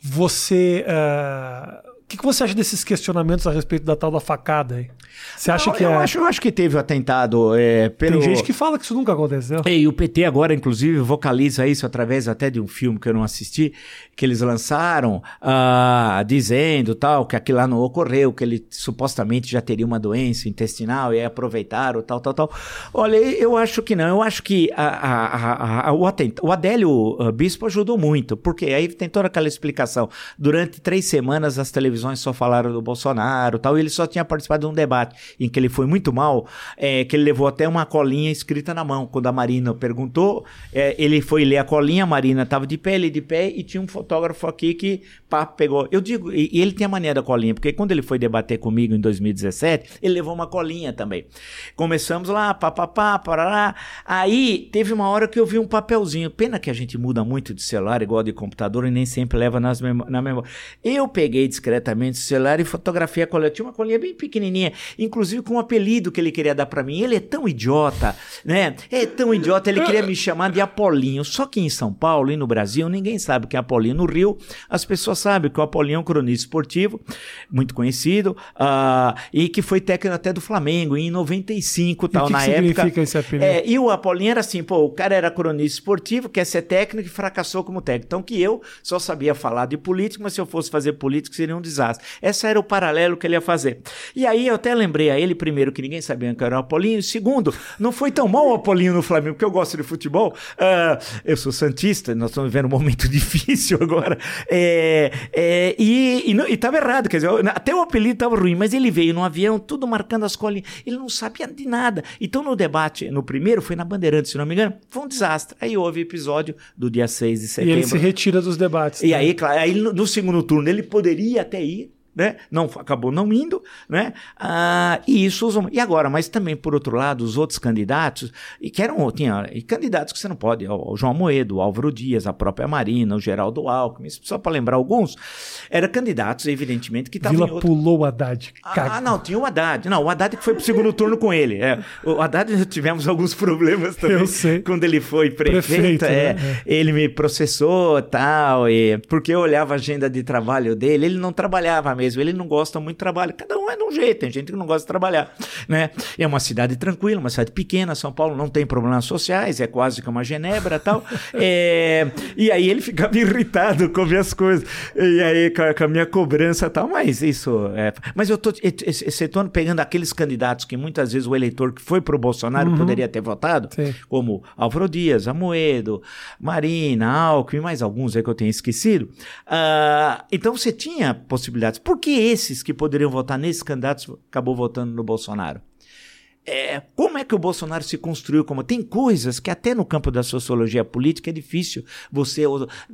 S1: Você. Uh, que, que você acha desses questionamentos a respeito da tal da facada aí? Você acha
S2: Não,
S1: que
S2: eu
S1: é...
S2: acho, eu acho que teve o atentado é, pelo...
S1: Tem gente que fala que isso nunca aconteceu.
S2: E o PT agora, inclusive, vocaliza isso através até de um filme que eu não assisti, que eles lançaram, uh, dizendo tal, que aquilo lá não ocorreu, que ele supostamente já teria uma doença intestinal e aí aproveitaram, tal, tal, tal. Olha, eu acho que não. Eu acho que a, a, a, o, atent... o Adélio ah, Bispo ajudou muito, porque aí tem toda aquela explicação. Durante três semanas as televisões televisões só falaram do Bolsonaro tal, e ele só tinha participado de um debate em que ele foi muito mal, é, que ele levou até uma colinha escrita na mão. Quando a Marina perguntou, é, ele foi ler a colinha, a Marina estava de pé, ele de pé, e tinha um fotógrafo aqui que pá, pegou. Eu digo, e, e ele tem a mania da colinha, porque quando ele foi debater comigo em 2017, ele levou uma colinha também. Começamos lá, papapá, parará. Aí teve uma hora que eu vi um papelzinho. Pena que a gente muda muito de celular, igual de computador, e nem sempre leva nas na memória. Eu peguei discretamente diretamente celular e fotografia a colinha. Tinha uma colinha bem pequenininha, inclusive com um apelido que ele queria dar para mim. Ele é tão idiota, né? É tão idiota, ele queria me chamar de Apolinho. Só que em São Paulo e no Brasil ninguém sabe o que é Apolinho. No Rio, as pessoas sabem que o Apolinho é um cronista esportivo, muito conhecido, uh, e que foi técnico até do Flamengo em 95 tal,
S1: que
S2: na
S1: que
S2: época.
S1: Significa esse apelido?
S2: É, e o Apolinho era assim, pô, o cara era cronista esportivo, quer ser técnico e fracassou como técnico. Então que eu só sabia falar de política, mas se eu fosse fazer política seria um desastre. Esse era o paralelo que ele ia fazer. E aí eu até lembrei a ele, primeiro, que ninguém sabia que era o Apolinho. Segundo, não foi tão mal o Apolinho no Flamengo, porque eu gosto de futebol. Uh, eu sou Santista, nós estamos vivendo um momento <laughs> difícil agora. É, é, e, e, estava errado, quer dizer, até o apelido estava ruim, mas ele veio no avião, tudo marcando as colinhas. Ele não sabia de nada. Então no debate, no primeiro, foi na Bandeirantes, se não me engano, foi um desastre. Aí houve episódio do dia 6 de setembro.
S1: E ele se retira dos debates.
S2: E né? aí, claro, aí no, no segundo turno ele poderia até ir né? Não, acabou não indo, né? Ah, e isso usam. E agora, mas também, por outro lado, os outros candidatos, e que eram, tinha e candidatos que você não pode, o, João Moedo, o Álvaro Dias, a própria Marina, o Geraldo Alckmin, só para lembrar alguns, eram candidatos, evidentemente, que estavam.
S1: Vila outro... pulou o Haddad.
S2: Ah, não, tinha o Haddad. Não, o Haddad que foi pro segundo turno com ele. É. O Haddad <laughs> tivemos alguns problemas também.
S1: Eu sei.
S2: Quando ele foi prefeito, prefeito é, né? ele me processou tal, e porque eu olhava a agenda de trabalho dele, ele não trabalhava mesmo, ele não gosta muito de trabalho. Cada um é de um jeito, tem gente que não gosta de trabalhar, né? É uma cidade tranquila, uma cidade pequena, São Paulo não tem problemas sociais, é quase que uma Genebra tal. <laughs> É, e aí ele ficava irritado com minhas coisas, e aí com a, com a minha cobrança tal, mas isso é... Mas eu tô excetuando, pegando aqueles candidatos que muitas vezes o eleitor que foi pro Bolsonaro uhum. poderia ter votado, Sim. como Álvaro Dias, Amoedo, Marina, Alckmin, mais alguns aí que eu tenho esquecido. Uh, então você tinha possibilidades. Por que esses que poderiam votar nesses candidatos acabou votando no Bolsonaro. É, como é que o Bolsonaro se construiu como? Tem coisas que até no campo da sociologia política é difícil você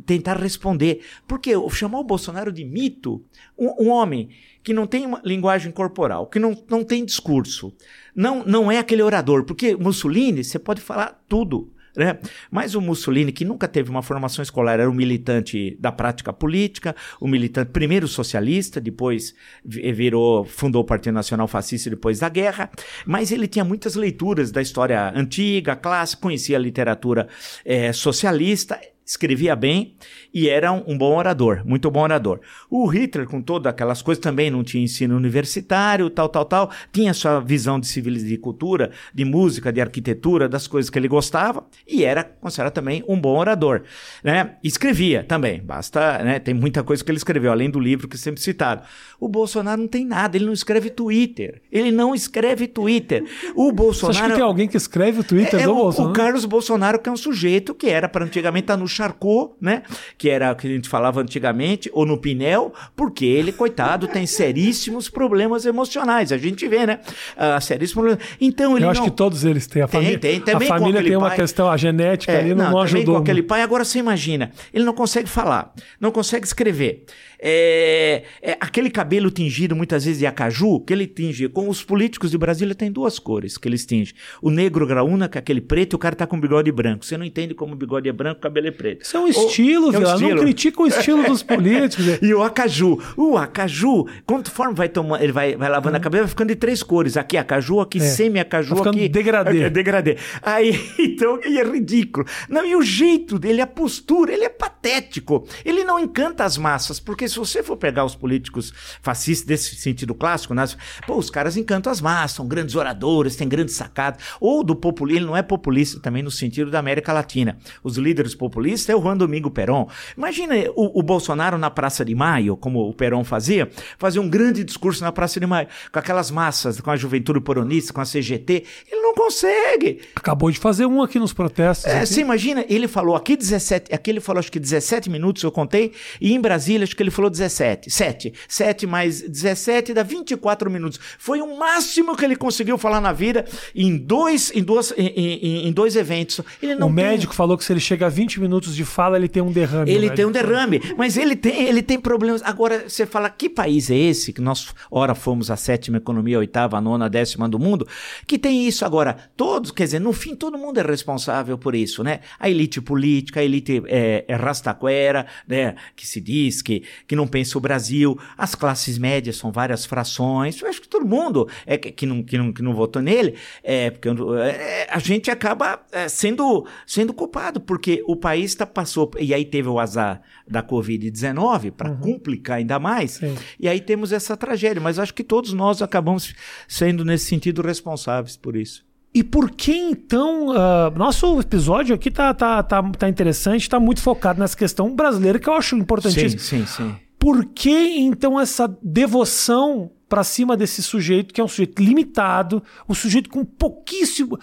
S2: tentar responder. Porque chamar o Bolsonaro de mito um, um homem que não tem linguagem corporal que não, não tem discurso não não é aquele orador. Porque Mussolini você pode falar tudo né? Mas o Mussolini, que nunca teve uma formação escolar, era um militante da prática política, um militante primeiro socialista, depois virou, fundou o Partido Nacional Fascista depois da guerra, mas ele tinha muitas leituras da história antiga, clássica, conhecia a literatura é, socialista, escrevia bem e era um, bom orador, muito bom orador. O Hitler, com todas aquelas coisas, também não tinha ensino universitário, tal, tal, tal, tinha sua visão de civilização, de cultura, de música, de arquitetura, das coisas que ele gostava e era considerado também um bom orador, né? Escrevia também, basta, né? Tem muita coisa que ele escreveu, além do livro que é sempre citado. O Bolsonaro não tem nada, ele não escreve Twitter, ele não escreve Twitter. O Bolsonaro... Você acha
S1: que tem alguém que escreve o Twitter
S2: é,
S1: do
S2: é o,
S1: Bolsonaro?
S2: O Carlos Bolsonaro, que é um sujeito que era para antigamente estar tá no Charcot, né? Que era o que a gente falava antigamente, ou no Pinel, porque ele, coitado, tem seríssimos problemas emocionais. A gente vê, né? Uh, seríssimos problemas. Então ele
S1: Eu
S2: não...
S1: acho que todos eles têm. A família,
S2: tem, tem. Também
S1: a família tem uma
S2: pai...
S1: questão, a genética é, ali não, não ajudou.
S2: com aquele pai. Agora você imagina, ele não consegue falar, não consegue escrever. É, é, aquele cabelo tingido muitas vezes de acaju, que ele tinge, com os políticos de Brasília tem duas cores que eles tingem. O negro graúna, que é aquele preto, e o cara tá com bigode branco. Você não entende como o bigode é branco, o cabelo é preto.
S1: Isso é um estilo, é um estilo. Não critica o estilo dos <laughs> políticos.
S2: e o acaju. O acaju, conforme vai tomando, ele vai, vai lavando a cabeça, vai ficando de três cores. Aqui acaju, aqui é. semi-acaju,
S1: tá
S2: aqui...
S1: degradê.
S2: É, <laughs> degradê. Aí, <laughs> então, é ridículo. Não, e o jeito dele, a postura, ele é patético. Ele não encanta as massas, porque se você for pegar os políticos fascistas desse sentido clássico, né, pô, os caras encantam as massas, são grandes oradores, têm grandes sacadas. Ou do populismo, ele não é populista também no sentido da América Latina. Os líderes populistas é o Juan Domingo Perón. Imagina o, o Bolsonaro na Praça de Maio, como o Perón fazia, fazer um grande discurso na Praça de Maio, com aquelas massas, com a juventude peronista, com a CGT. Ele não consegue.
S1: Acabou de fazer um aqui nos protestos.
S2: É,
S1: aqui.
S2: você imagina, ele falou aqui 17, aqui ele falou acho que 17 minutos, eu contei, e em Brasília acho que ele falou 17. 7. 7 mais 17 dá 24 minutos. Foi o máximo que ele conseguiu falar na vida em dois, em duas, em, em, em dois eventos. Ele não
S1: o médico falou que se ele chega a 20 minutos de fala, ele tem um derrame.
S2: Ele tem um derrame, mas ele tem, ele tem problemas. Agora, você fala, que país é esse? Que nós, ora, fomos a sétima economia, a oitava, a nona, a décima do mundo, que tem isso agora. Todos, quer dizer, no fim, todo mundo é responsável por isso, né? A elite política, a elite é, é rastaquera, né? Que se diz que, que não pensa o Brasil, as classes médias são várias frações. Eu acho que todo mundo é, que, não, que, não, que não votou nele, é, porque é, a gente acaba é, sendo, sendo culpado, porque o país tá, passou, e aí teve o azar da Covid-19 para uhum. complicar ainda mais, Sim. e aí temos essa tragédia. Mas acho que todos nós acabamos sendo, nesse sentido, responsáveis por isso.
S1: E por que então. Uh, nosso episódio aqui tá, tá, tá, tá interessante, tá muito focado nessa questão brasileira, que eu acho importantíssimo.
S2: Sim, sim, sim.
S1: Por que então essa devoção para cima desse sujeito, que é um sujeito limitado, um sujeito com pouquíssimo.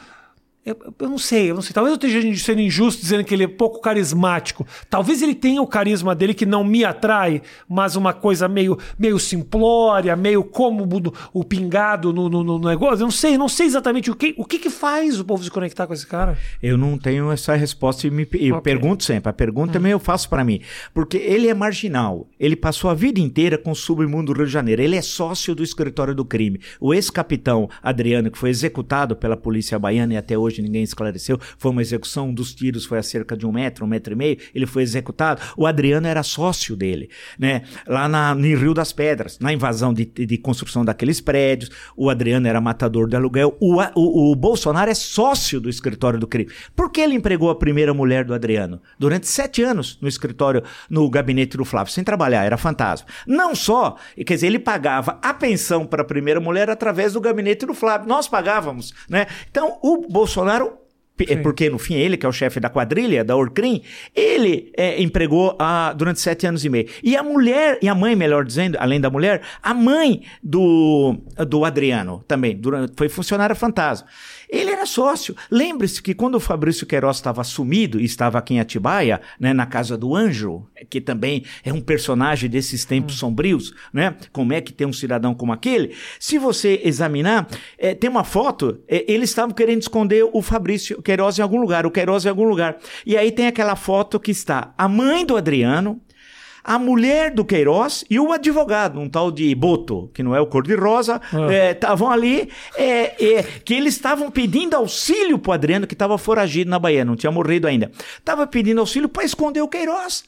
S1: Eu, eu, não sei, eu não sei. Talvez eu esteja sendo injusto dizendo que ele é pouco carismático. Talvez ele tenha o carisma dele que não me atrai, mas uma coisa meio, meio simplória, meio como o pingado no, no, no, negócio. Eu não sei, não sei exatamente o que, o que, que faz o povo se conectar com esse cara.
S2: Eu não tenho essa resposta e me eu okay. pergunto sempre. A pergunta hum. também eu faço para mim. Porque ele é marginal. Ele passou a vida inteira com o submundo do Rio de Janeiro. Ele é sócio do escritório do crime. O ex-capitão Adriano, que foi executado pela polícia baiana e até hoje hoje ninguém esclareceu. Foi uma execução, dos tiros foi a cerca de um metro, um metro e meio, ele foi executado. O Adriano era sócio dele, né? Lá na, no Rio das Pedras, na invasão de, de construção daqueles prédios, o Adriano era matador de aluguel. O, o, o Bolsonaro é sócio do escritório do crime. Por que ele empregou a primeira mulher do Adriano? Durante sete anos no escritório, no gabinete do Flávio, sem trabalhar, era fantasma. Não só, quer dizer, ele pagava a pensão para a primeira mulher através do gabinete do Flávio. Nós pagávamos, né? Então, o Bolsonaro Bolsonaro é porque no fim ele, que é o chefe da quadrilha, da Orcrim, ele é, empregou a, durante sete anos e meio. E a mulher, e a mãe, melhor dizendo, além da mulher, a mãe do, do Adriano também, durante, foi funcionária fantasma. Ele era sócio. Lembre-se que quando o Fabrício Queiroz estava sumido e estava aqui em Atibaia, né, na casa do Anjo, que também é um personagem desses tempos hum. sombrios, né? Como é que tem um cidadão como aquele? Se você examinar, é, tem uma foto, é, eles estavam querendo esconder o Fabrício Queiroz em algum lugar, o Queiroz em algum lugar. E aí tem aquela foto que está a mãe do Adriano, a mulher do Queiroz e o advogado, um tal de Boto, que não é o cor-de-rosa, estavam ah. é, ali, é, é, que eles estavam pedindo auxílio pro Adriano, que estava foragido na Bahia, não tinha morrido ainda. Estava pedindo auxílio para esconder o Queiroz.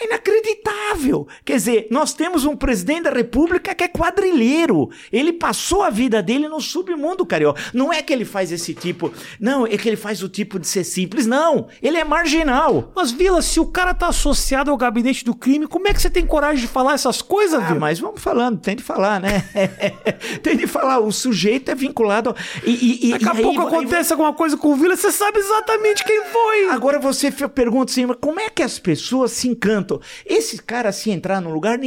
S2: É inacreditável. Quer dizer, nós temos um presidente da República que é quadrilheiro. Ele passou a vida dele no submundo carioca. Não é que ele faz esse tipo. Não, é que ele faz o tipo de ser simples. Não. Ele é marginal.
S1: Mas, Vila, se o cara tá associado ao gabinete do crime, como é que você tem coragem de falar essas coisas,
S2: ah, Vila? Mas vamos falando, tem de falar, né? <laughs> tem de falar. O sujeito é vinculado.
S1: E, e, Daqui a pouco aí, acontece aí... alguma coisa com o Vila, você sabe exatamente quem foi.
S2: Agora você pergunta assim, como é que as pessoas se encantam? Esse cara, se entrar no lugar,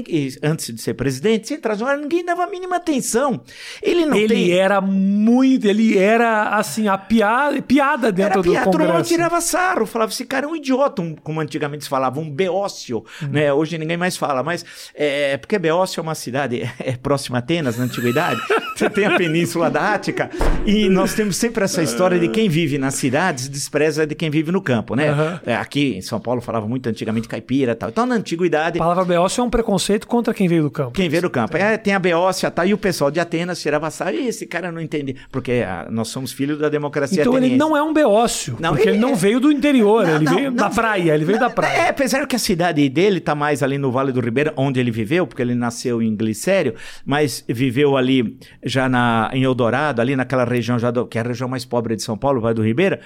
S2: antes de ser presidente, se entrar no lugar, ninguém dava a mínima atenção. Ele não
S1: Ele
S2: tem...
S1: era muito, ele era, assim, a piada, piada dentro era piada, do Congresso. Todo
S2: tirava sarro, falava, esse cara é um idiota, um, como antigamente se falava, um beócio, uhum. né? Hoje ninguém mais fala, mas é, porque Beócio é uma cidade <laughs> é, próxima a Atenas, na Antiguidade, <laughs> você tem a Península da Ática, e nós temos sempre essa história de quem vive nas cidades despreza de quem vive no campo, né? Uhum. Aqui em São Paulo falava muito antigamente caipira tal. Então, na antiguidade.
S1: A palavra beócio é um preconceito contra quem veio do campo.
S2: Quem veio do campo. É, tem a beócia, tá? E o pessoal de Atenas tirava sarro. E esse cara não entende. Porque ah, nós somos filhos da democracia
S1: Então ateniense. ele não é um beócio. Não, porque ele, ele não é... veio do interior. Não, ele não, veio da praia. Ele veio da praia.
S2: É, apesar que a cidade dele tá mais ali no Vale do Ribeira, onde ele viveu, porque ele nasceu em Glicério, mas viveu ali já na, em Eldorado, ali naquela região já do, que é a região mais pobre de São Paulo, Vale do Ribeira.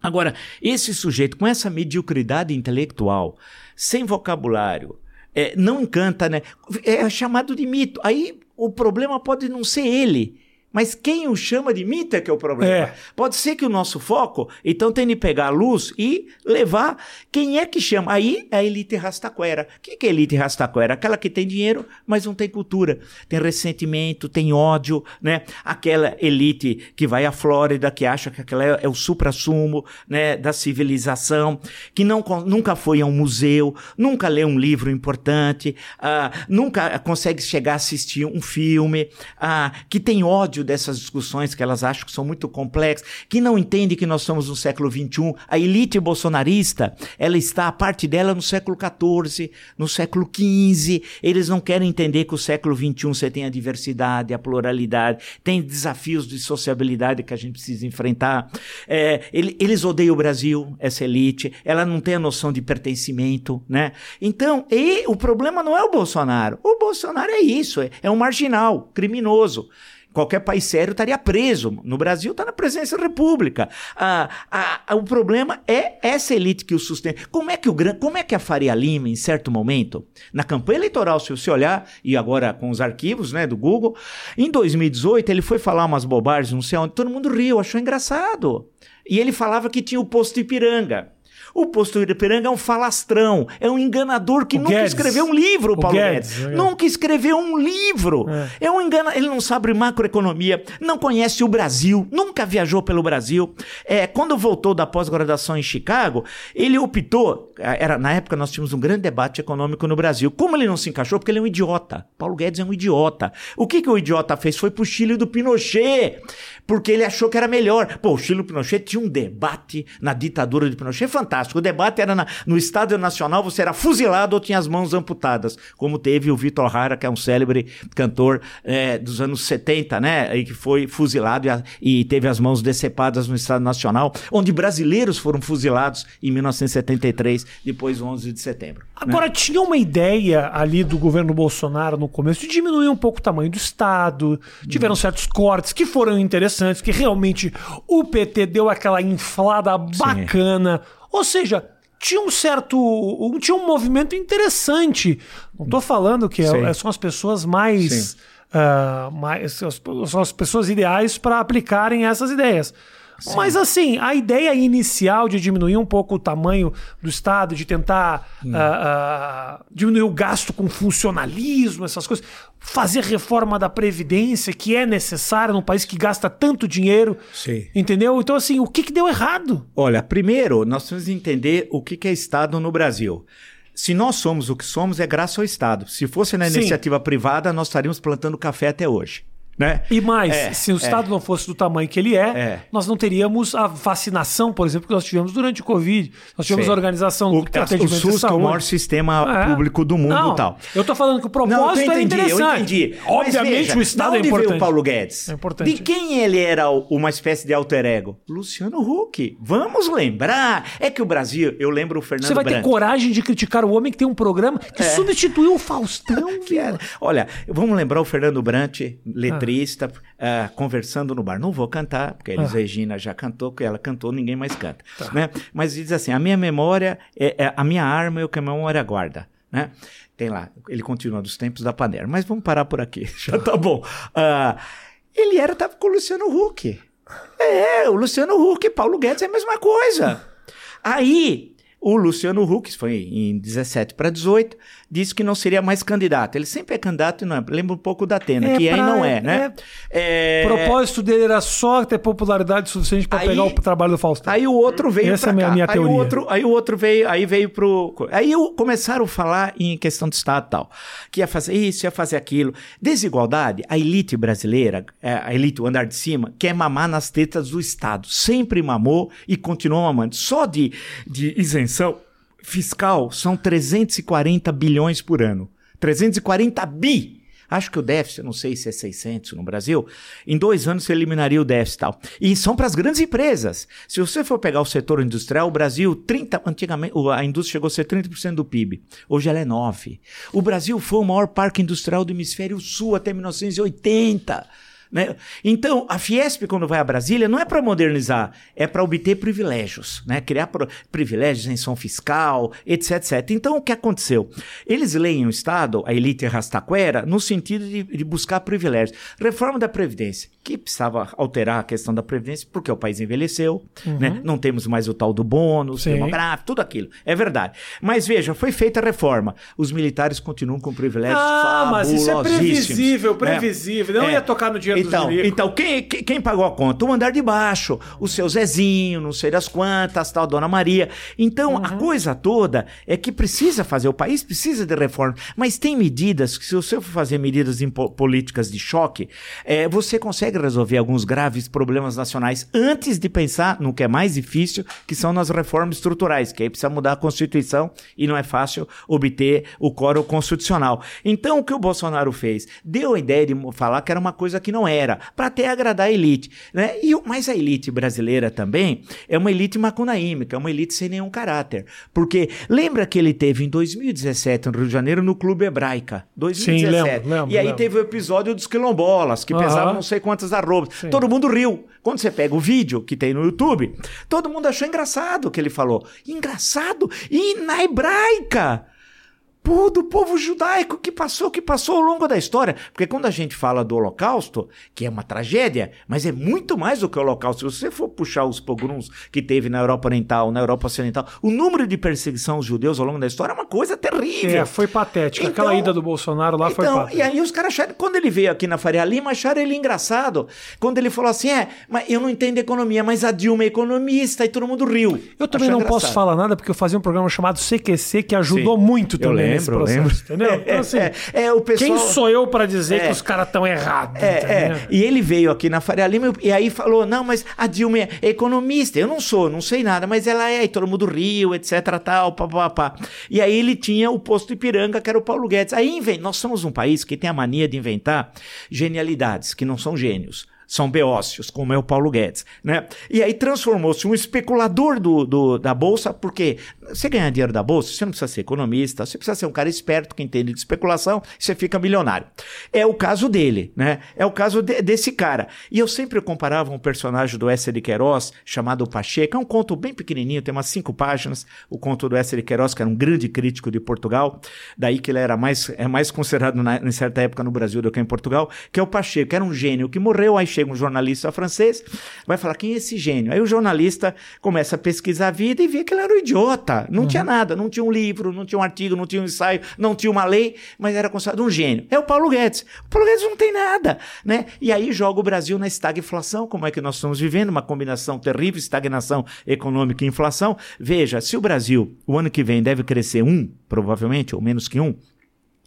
S2: Agora, esse sujeito com essa mediocridade intelectual, sem vocabulário, é, não encanta, né? É chamado de mito. Aí o problema pode não ser ele, mas quem o chama de mito é que é o problema. É. Pode ser que o nosso foco, então, tem de pegar a luz e levar quem é que chama. Aí é a elite rastaquera. O que é elite rastaquera? Aquela que tem dinheiro, mas não tem cultura. Tem ressentimento, tem ódio, né? Aquela elite que vai à Flórida, que acha que aquela é, é o supra-sumo né, da civilização, que não, nunca foi a um museu, nunca leu um livro importante, uh, nunca consegue chegar a assistir um filme, uh, que tem ódio ódio dessas discussões que elas acham que são muito complexas, que não entende que nós somos no século XXI. A elite bolsonarista, ela está, a parte dela, no século XIV, no século XV. Eles não querem entender que o século XXI você tem a diversidade, a pluralidade, tem desafios de sociabilidade que a gente precisa enfrentar. É, eles odeiam o Brasil, essa elite, ela não tem a noção de pertencimento, né? Então, e o problema não é o Bolsonaro. O Bolsonaro é isso, é, é um marginal, criminoso qualquer país sério estaria preso. No Brasil está na presença da República. Ah, ah, o problema é essa elite que o sustenta. Como é que, o, como é que a Faria Lima, em certo momento, na campanha eleitoral, se você olhar, e agora com os arquivos né, do Google, em 2018 ele foi falar umas bobagens, não sei onde, todo mundo riu, achou engraçado. E ele falava que tinha o posto Ipiranga. O posto Ipiranga é um falastrão, é um enganador que
S1: O
S2: nunca
S1: Guedes.
S2: escreveu um livro,
S1: O
S2: Paulo
S1: Guedes,
S2: Guedes.
S1: é.
S2: Nunca escreveu um livro. É. um engano, ele não sabe macroeconomia, não conhece o Brasil, nunca viajou pelo Brasil. É, quando voltou da pós-graduação em Chicago, ele optou, era na época nós tínhamos um grande debate econômico no Brasil. Como ele não se encaixou? Porque ele é um idiota. Paulo Guedes é um idiota. O que, que o idiota fez? Foi pro Chile do Pinochet, porque ele achou que era melhor. Pô, o Chile do Pinochet tinha um debate na ditadura de Pinochet fantástico. O debate era na- no Estádio Nacional, você era fuzilado ou tinha as mãos amputadas, como teve o Vitor Hara, que é um célebre cantor é, dos anos 70, né? E que foi fuzilado e, a- e teve as mãos decepadas no Estádio Nacional, onde brasileiros foram fuzilados em 1973, depois do 11 de setembro. né?
S1: Agora, tinha uma ideia ali do governo Bolsonaro no começo de diminuir um pouco o tamanho do Estado. Tiveram certos cortes que foram interessantes, que realmente o PT deu aquela inflada bacana. Ou seja, tinha um certo. um- tinha um movimento interessante. Não tô falando que é-
S2: Sim.
S1: é- são as pessoas mais.
S2: Sim.
S1: ah, mais são as pessoas ideais para aplicarem essas ideias. Mas assim, a ideia inicial de diminuir um pouco o tamanho do Estado, de tentar ah, ah, diminuir o gasto com funcionalismo, essas coisas, fazer reforma da Previdência, que é necessária num país que gasta tanto dinheiro.
S2: Sim.
S1: Entendeu? Então, assim, o que, que deu errado?
S2: Olha, primeiro, nós temos que entender o que que é Estado no Brasil. Se nós somos o que somos, é graças ao Estado. Se fosse na
S1: Sim.
S2: iniciativa privada, nós estaríamos plantando café até hoje. Né?
S1: E mais,
S2: É,
S1: se o Estado não fosse do tamanho que ele é,
S2: É.
S1: nós não teríamos a vacinação, por exemplo, que nós tivemos durante o Covid. Nós tivemos
S2: Sim.
S1: a organização
S2: O,
S1: do
S2: o
S1: atendimento de
S2: SUS, que é o maior sistema
S1: É.
S2: público do mundo
S1: Não,
S2: e tal.
S1: Eu tô falando que o
S2: Não,
S1: propósito
S2: eu
S1: é
S2: entendi, eu
S1: interessante.
S2: entendi.
S1: Obviamente
S2: veja,
S1: o Estado é importante.
S2: o Paulo Guedes?
S1: É importante.
S2: De quem ele era o- uma espécie de alter ego? Luciano Huck. Vamos lembrar. É que o Brasil, eu lembro o Fernando
S1: Você vai ter
S2: Brandt.
S1: coragem de criticar o homem que tem um programa que substituiu o Faustão,
S2: É. <laughs> Que era-? Olha, vamos lembrar o Fernando Brant, letrista, ah, conversando no bar. Não vou cantar, porque a Elis
S1: Ah.
S2: Regina já cantou, porque ela cantou, ninguém mais canta. Né? Mas diz assim: a minha memória é, é a minha arma e o que a memória guarda. Né? Tem lá, ele continua dos tempos da panela. Mas vamos parar por aqui, <laughs> já tá bom. Ah, ele era, tava com o Luciano Huck. É, o Luciano Huck, Paulo Guedes é a mesma coisa. Aí, o Luciano Huck, isso foi em 17 para 18, disse que não seria mais candidato. Ele sempre é candidato e não é. Lembra um pouco da Atena,
S1: É
S2: que aí
S1: pra-
S2: não é, né? É...
S1: O propósito dele era só ter popularidade suficiente para
S2: Aí-
S1: pegar o trabalho do Faustão.
S2: Aí o outro veio
S1: Essa é a minha-
S2: cá.
S1: minha
S2: aí
S1: teoria.
S2: O outro, aí o outro veio, aí veio pro... Aí o- começaram a falar em questão de Estado e tal. Que ia fazer isso, ia fazer aquilo. Desigualdade, a elite brasileira, é, a elite, o andar de cima, quer mamar nas tetas do Estado. Sempre mamou e continua mamando. Só de, de isenção fiscal são 340 bilhões por ano. 340 bi! Acho que o déficit, não sei se é 600 no Brasil, em dois anos você eliminaria o déficit e tal. E são para as grandes empresas. Se você for pegar o setor industrial, o Brasil, 30, antigamente, a indústria chegou a ser 30% do PIB. Hoje ela é 9%. O Brasil foi o maior parque industrial do hemisfério sul até 1980. Né? Então, a Fiesp, quando vai a Brasília, não é para modernizar, é para obter privilégios, né? criar pro- privilégios, isenção fiscal, etc, etc. Então, o que aconteceu? Eles leem o Estado, a elite rastaquera, no sentido de, de buscar privilégios. Reforma da Previdência, que precisava alterar a questão da Previdência, porque o país envelheceu, né? não temos mais o tal do bônus
S1: Sim.
S2: demográfico, tudo aquilo. É verdade. Mas veja, foi feita a reforma. Os militares continuam com privilégios
S1: Ah, mas isso é previsível,
S2: né?
S1: previsível. Não
S2: É.
S1: ia tocar no dinheiro
S2: Então, então quem, quem, quem pagou a conta? O andar de baixo, o seu Zezinho, não sei das quantas, tal, Dona Maria. Então, a
S1: Uhum.
S2: coisa toda é que precisa fazer, o país precisa de reforma, mas tem medidas que, se você for fazer medidas políticas de choque, é, você consegue resolver alguns graves problemas nacionais antes de pensar no que é mais difícil, que são nas reformas estruturais, que aí precisa mudar a Constituição e não é fácil obter o quórum constitucional. Então, o que o Bolsonaro fez? Deu a ideia de falar que era uma coisa que não era, para até agradar a elite. Né? E, mas a elite brasileira também é uma elite macunaímica, é uma elite sem nenhum caráter. Porque lembra que ele teve em 2017, no Rio de Janeiro, no Clube Hebraica. 2017.
S1: lembro, lembro,
S2: e aí
S1: lembro.
S2: teve o episódio dos quilombolas, que
S1: Aham.
S2: pesavam não sei quantas arrobas. Todo mundo riu. Quando você pega o vídeo que tem no YouTube, todo mundo achou engraçado o que ele falou. Engraçado? E na hebraica? Pô, do povo judaico que passou, que passou ao longo da história. Porque quando a gente fala do Holocausto, que é uma tragédia, mas é muito mais do que o Holocausto. Se você for puxar os pogroms que teve na Europa Oriental, na Europa Ocidental, o número de perseguição aos judeus ao longo da história é uma coisa terrível.
S1: É, foi patética.
S2: Então-
S1: Aquela ida do Bolsonaro lá foi
S2: Então,
S1: patética.
S2: e aí os caras acharam, quando ele veio aqui na Faria Lima, acharam ele engraçado. Quando ele falou assim, é, mas eu não entendo economia, mas a Dilma é economista, e todo mundo riu.
S1: Eu também não posso
S2: engraçado.
S1: falar nada porque eu fazia um programa chamado CQC que ajudou
S2: Sim.
S1: muito também nesse
S2: lembro, eu lembro.
S1: entendeu? Então, assim,
S2: É, é, o pessoal...
S1: quem sou eu pra dizer
S2: É.
S1: que os caras estão errados?
S2: É, é. E ele veio aqui na Faria Lima e aí falou: não, mas a Dilma é economista. Eu não sou, não sei nada, mas ela é, e todo mundo riu, etc, tal, pá, pá, pá. E aí ele tinha o posto Ipiranga, que era o Paulo Guedes. Aí nós somos um país que tem a mania de inventar genialidades, que não são gênios. São beócios, como é o Paulo Guedes, né? E aí transformou-se um especulador do, do- da Bolsa, porque você ganhar dinheiro da Bolsa, você não precisa ser economista, você precisa ser um cara esperto que entende de especulação, você fica milionário. É o caso dele, né? É o caso de- desse cara. E eu sempre comparava um personagem do Essa de Queiroz, chamado Pacheco, é um conto bem pequenininho, tem umas cinco páginas, o conto do Essa de Queiroz, que era um grande crítico de Portugal, daí que ele era mais, é mais considerado na, em certa época no Brasil do que em Portugal, que é o Pacheco, que era um gênio que morreu, aí chega um jornalista francês, vai falar, quem é esse gênio? Aí o jornalista começa a pesquisar a vida e vê que ele era um idiota, não tinha nada, não tinha um livro, não tinha um artigo, não tinha um ensaio, não tinha uma lei, mas era considerado um gênio. É o Paulo Guedes. O Paulo Guedes não tem nada, né? E aí joga o Brasil na estagflação, como é que nós estamos vivendo, uma combinação terrível, estagnação econômica e inflação. Veja, se o Brasil, o ano que vem, deve crescer um, provavelmente, ou menos que um,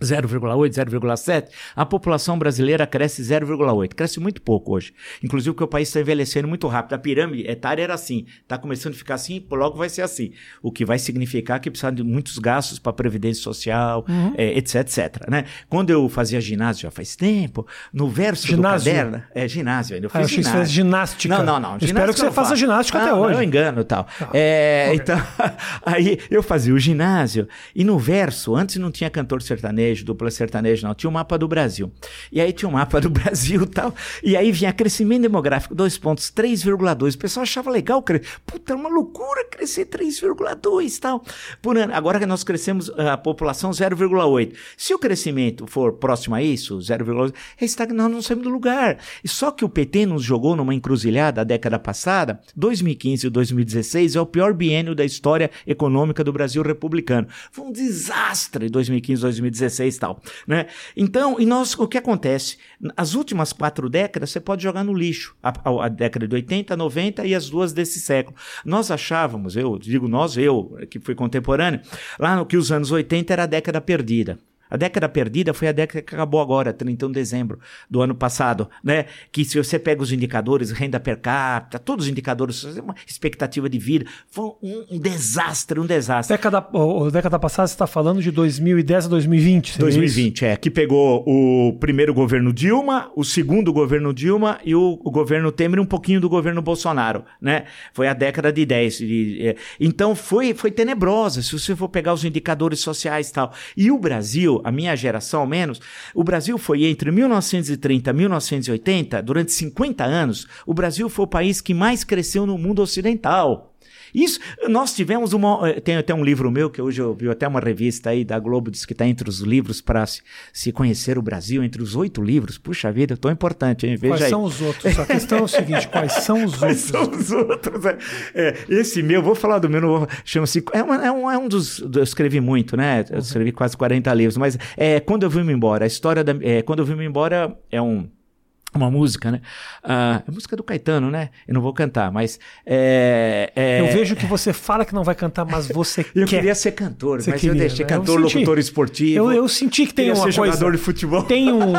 S2: 0,8, 0,7, a população brasileira cresce 0,8. Cresce muito pouco hoje. Inclusive porque o país está envelhecendo muito rápido. A pirâmide etária era assim. Está começando a ficar assim, logo vai ser assim. O que vai significar que precisa de muitos gastos para previdência social, eh, etc, etc. Né? Quando eu fazia ginásio já faz tempo, no verso
S1: Ginásio?
S2: do caderno... É, ginásio ainda. Eu fiz
S1: Ah, eu
S2: ginásio.
S1: fez ginástica.
S2: Não, não, não.
S1: Espero que você faça ginástica
S2: Ah,
S1: até
S2: não,
S1: hoje.
S2: Eu engano e tal.
S1: Ah,
S2: É,
S1: ok.
S2: Então, <laughs> aí eu fazia o ginásio e no verso, antes não tinha cantor sertanejo, dupla sertanejo, não. Tinha o mapa do Brasil. E aí tinha o mapa do <laughs> Brasil e tal. E aí vinha crescimento demográfico, dois pontos, 3,2. O pessoal achava legal. cre- Puta, é uma loucura crescer 3,2 e tal. Por ano. Agora que nós crescemos a população 0,8. Se o crescimento for próximo a isso, 0,8, é estagnar, nós não saímos do lugar. E só que o PT nos jogou numa encruzilhada a década passada, 2015 e 2016 é o pior biênio da história econômica do Brasil republicano. Foi um desastre 2015, 2016 e tal, né? Então, e nós, o que acontece? As últimas quatro décadas você pode jogar no lixo. A, a- a década de 80, 90 e as duas desse século. Nós achávamos, eu digo nós, eu, que fui contemporâneo, lá no que os anos 80 era a década perdida. A década perdida foi a década que acabou agora, 31 de dezembro do ano passado, né? Que se você pega os indicadores, renda per capita, todos os indicadores, uma expectativa de vida, foi um, um desastre, um desastre.
S1: Década, década passada você está falando de 2010 a 2020. seria isso?
S2: 2020, é, que pegou o primeiro governo Dilma, o segundo governo Dilma e o, o governo Temer e um pouquinho do governo Bolsonaro, né? Foi a década de 10. de- é, então foi, foi tenebrosa, se você for pegar os indicadores sociais e tal. E o Brasil, a minha geração ao menos, o Brasil foi entre 1930 e 1980, durante 50 anos, o Brasil foi o país que mais cresceu no mundo ocidental. Isso, nós tivemos uma. eh, Tem até um livro meu que hoje eu vi até uma revista aí da Globo, diz que está entre os livros para se, se conhecer o Brasil, entre os oito livros. Puxa vida, tão importante, hein? Veja
S1: Quais
S2: aí.
S1: são os outros? A questão é o seguinte: quais são os <laughs>
S2: Quais
S1: outros?
S2: são os outros? É, é, esse meu, vou falar do meu, chama-se. É, uma- é um, é um dos. Eu escrevi muito, né? Eu escrevi quase 40 livros, mas é Quando Eu Vim Embora. A história da. É, Quando Eu Vim Embora é um. Uma música, né? Ah, é música do Caetano, né? Eu não vou cantar, mas. É, é-
S1: Eu vejo que você fala que não vai cantar, mas você <laughs>
S2: Eu
S1: quer.
S2: queria ser cantor,
S1: Você
S2: mas
S1: queria,
S2: eu deixei
S1: né?
S2: cantor,
S1: Eu senti.
S2: locutor esportivo.
S1: Eu, eu senti que tem uma
S2: ser
S1: coisa.
S2: jogador de futebol.
S1: Tem um,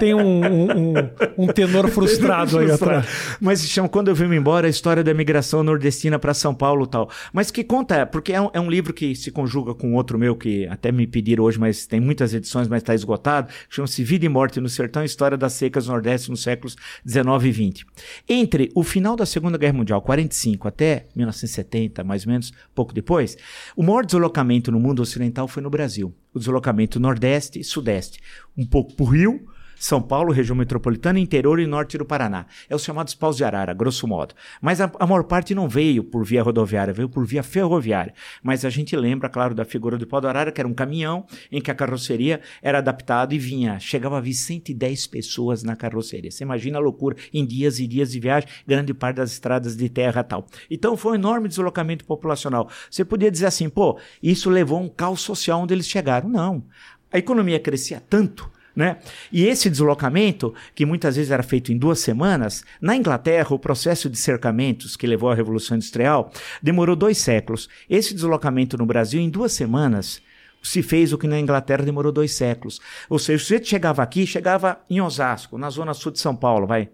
S1: tem um, um, um- tenor <laughs> frustrado aí atrás.
S2: Mas se chama Quando Eu Vim Embora, a história da migração nordestina para São Paulo e tal. Mas que conta, porque é um, é um livro que se conjuga com outro meu, que até me pediram hoje, mas tem muitas edições, mas está esgotado. Chama-se Vida e Morte no Sertão, História das Secas do Nordeste nos séculos 19 e 20. Entre o final da Segunda Guerra Mundial, 45, até 1970, mais ou menos, pouco depois, o maior deslocamento no mundo ocidental foi no Brasil. O deslocamento Nordeste e Sudeste. Um pouco para o Rio, São Paulo, região metropolitana, interior e norte do Paraná. É os chamados paus de arara, grosso modo. Mas a, a maior parte não veio por via rodoviária, veio por via ferroviária. Mas a gente lembra, claro, da figura do pau de arara, que era um caminhão em que a carroceria era adaptada e vinha, chegava a vir 110 pessoas na carroceria. Você imagina a loucura em dias e dias de viagem, grande parte das estradas de terra tal. Então foi um enorme deslocamento populacional. Você podia dizer assim, pô, isso levou a um caos social onde eles chegaram. Não. A economia crescia tanto né? E esse deslocamento, que muitas vezes era feito em duas semanas, na Inglaterra, o processo de cercamentos que levou à Revolução Industrial demorou dois séculos. Esse deslocamento no Brasil, em duas semanas, se fez o que na Inglaterra demorou dois séculos. Ou seja, se você chegava aqui, chegava em Osasco, na zona sul de São Paulo, vai.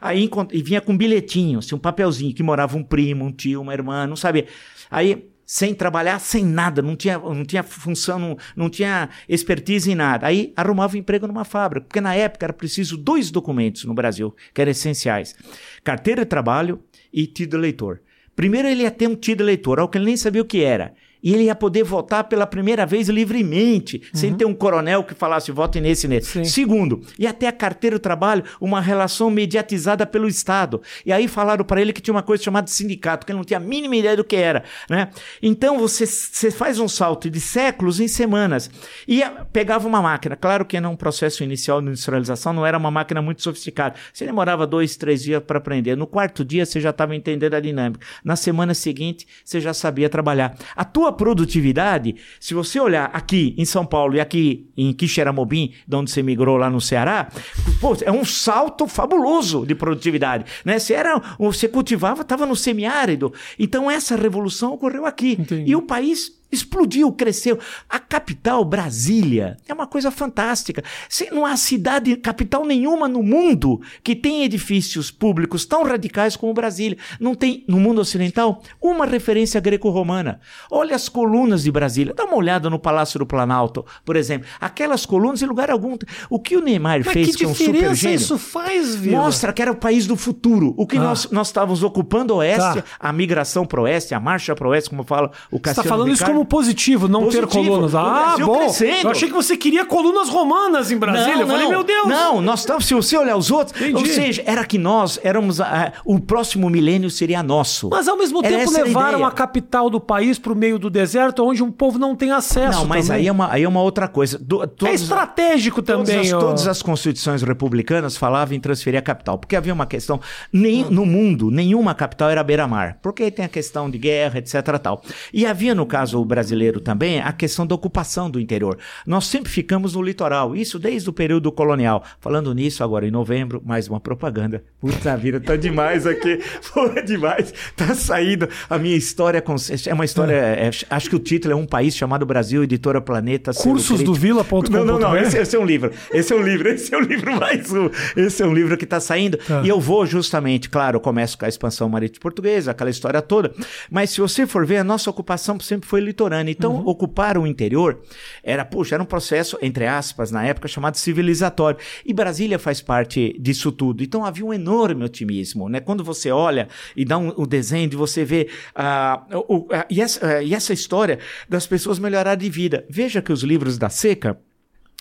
S2: Aí e vinha com um bilhetinho, assim, um papelzinho, que morava um primo, um tio, uma irmã, não sabia. Aí sem trabalhar, sem nada, não tinha, não tinha função, não, não tinha expertise em nada. Aí arrumava emprego numa fábrica, porque na época era preciso dois documentos no Brasil, que eram essenciais: carteira de trabalho e título eleitor. Primeiro ele ia ter um título eleitor, algo que ele nem sabia o que era e ele ia poder votar pela primeira vez livremente, uhum. sem ter um coronel que falasse vote nesse nesse. Sim. Segundo, e até a carteira do trabalho, uma relação mediatizada pelo Estado. E aí falaram para ele que tinha uma coisa chamada sindicato, que ele não tinha a mínima ideia do que era, né? Então você, você faz um salto de séculos em semanas. E pegava uma máquina, claro que era um processo inicial de industrialização, não era uma máquina muito sofisticada. Você demorava dois, três dias para aprender. No quarto dia você já estava entendendo a dinâmica. Na semana seguinte você já sabia trabalhar. A tua sua produtividade, se você olhar aqui em São Paulo e aqui em Quixeramobim, de onde você migrou lá no Ceará, pô, é um salto fabuloso de produtividade. Né? Você, era, você cultivava, estava no semiárido. Então essa revolução ocorreu aqui. Entendi. E o país explodiu, cresceu. A capital, Brasília, é uma coisa fantástica. Não há cidade, capital nenhuma no mundo que tenha edifícios públicos tão radicais como Brasília. Não tem, no mundo ocidental, uma referência greco-romana. Olha as colunas de Brasília. Dá uma olhada no Palácio do Planalto, por exemplo. Aquelas colunas, em lugar algum. O que o Neymar Mas fez
S1: que
S2: com o super gênio,
S1: isso faz, viu?
S2: Mostra que era o país do futuro. O que ah. nós, nós estávamos ocupando o oeste, tá. a migração para o oeste, a marcha para o oeste, como fala o Cassiano Você está falando
S1: Ricardo. isso como positivo, não positivo. ter colunas. Ah, bom. Crescendo. Eu achei que você queria colunas romanas em Brasília. Não, eu falei, meu Deus.
S2: Não, nós estamos, se você olhar os outros, Entendi. ou seja, era que nós éramos, uh, o próximo milênio seria nosso.
S1: Mas ao mesmo era tempo levaram a, a, capital do país para o meio do deserto, onde um povo não tem acesso. Não,
S2: mas aí é, uma, aí é uma outra coisa. Do,
S1: é estratégico também.
S2: Todas as, todas as constituições republicanas falavam em transferir a capital, porque havia uma questão, nem, hum. no mundo, nenhuma capital era beira-mar, porque tem a questão de guerra, etc. Tal. E havia, no caso brasileiro também, a questão da ocupação do interior. Nós sempre ficamos no litoral, isso desde o período colonial. Falando nisso, agora em novembro, mais uma propaganda. Puta vida, tá demais aqui. <laughs> Pô, é demais. Tá saindo a minha história. É uma história. É. É, acho que o título é Um País Chamado Brasil, Editora Planeta.
S1: Cursosdovila.com.
S2: Não, não, não. Esse, esse, é um livro. Esse é um livro. Esse é um livro mais um. Esse é um livro que tá saindo. Tá. E eu vou justamente, claro, começo com a expansão marítima portuguesa, aquela história toda. Mas se você for ver, a nossa ocupação sempre foi litorânea. Então, uhum. ocupar o interior era, puxa, era um processo, entre aspas, na época, chamado civilizatório. E Brasília faz parte disso tudo. Então havia um enorme otimismo, né? Quando você olha e dá um, um desenho de você ver uh, uh, uh, e, essa, e essa história das pessoas melhorar de vida. Veja que os livros da Seca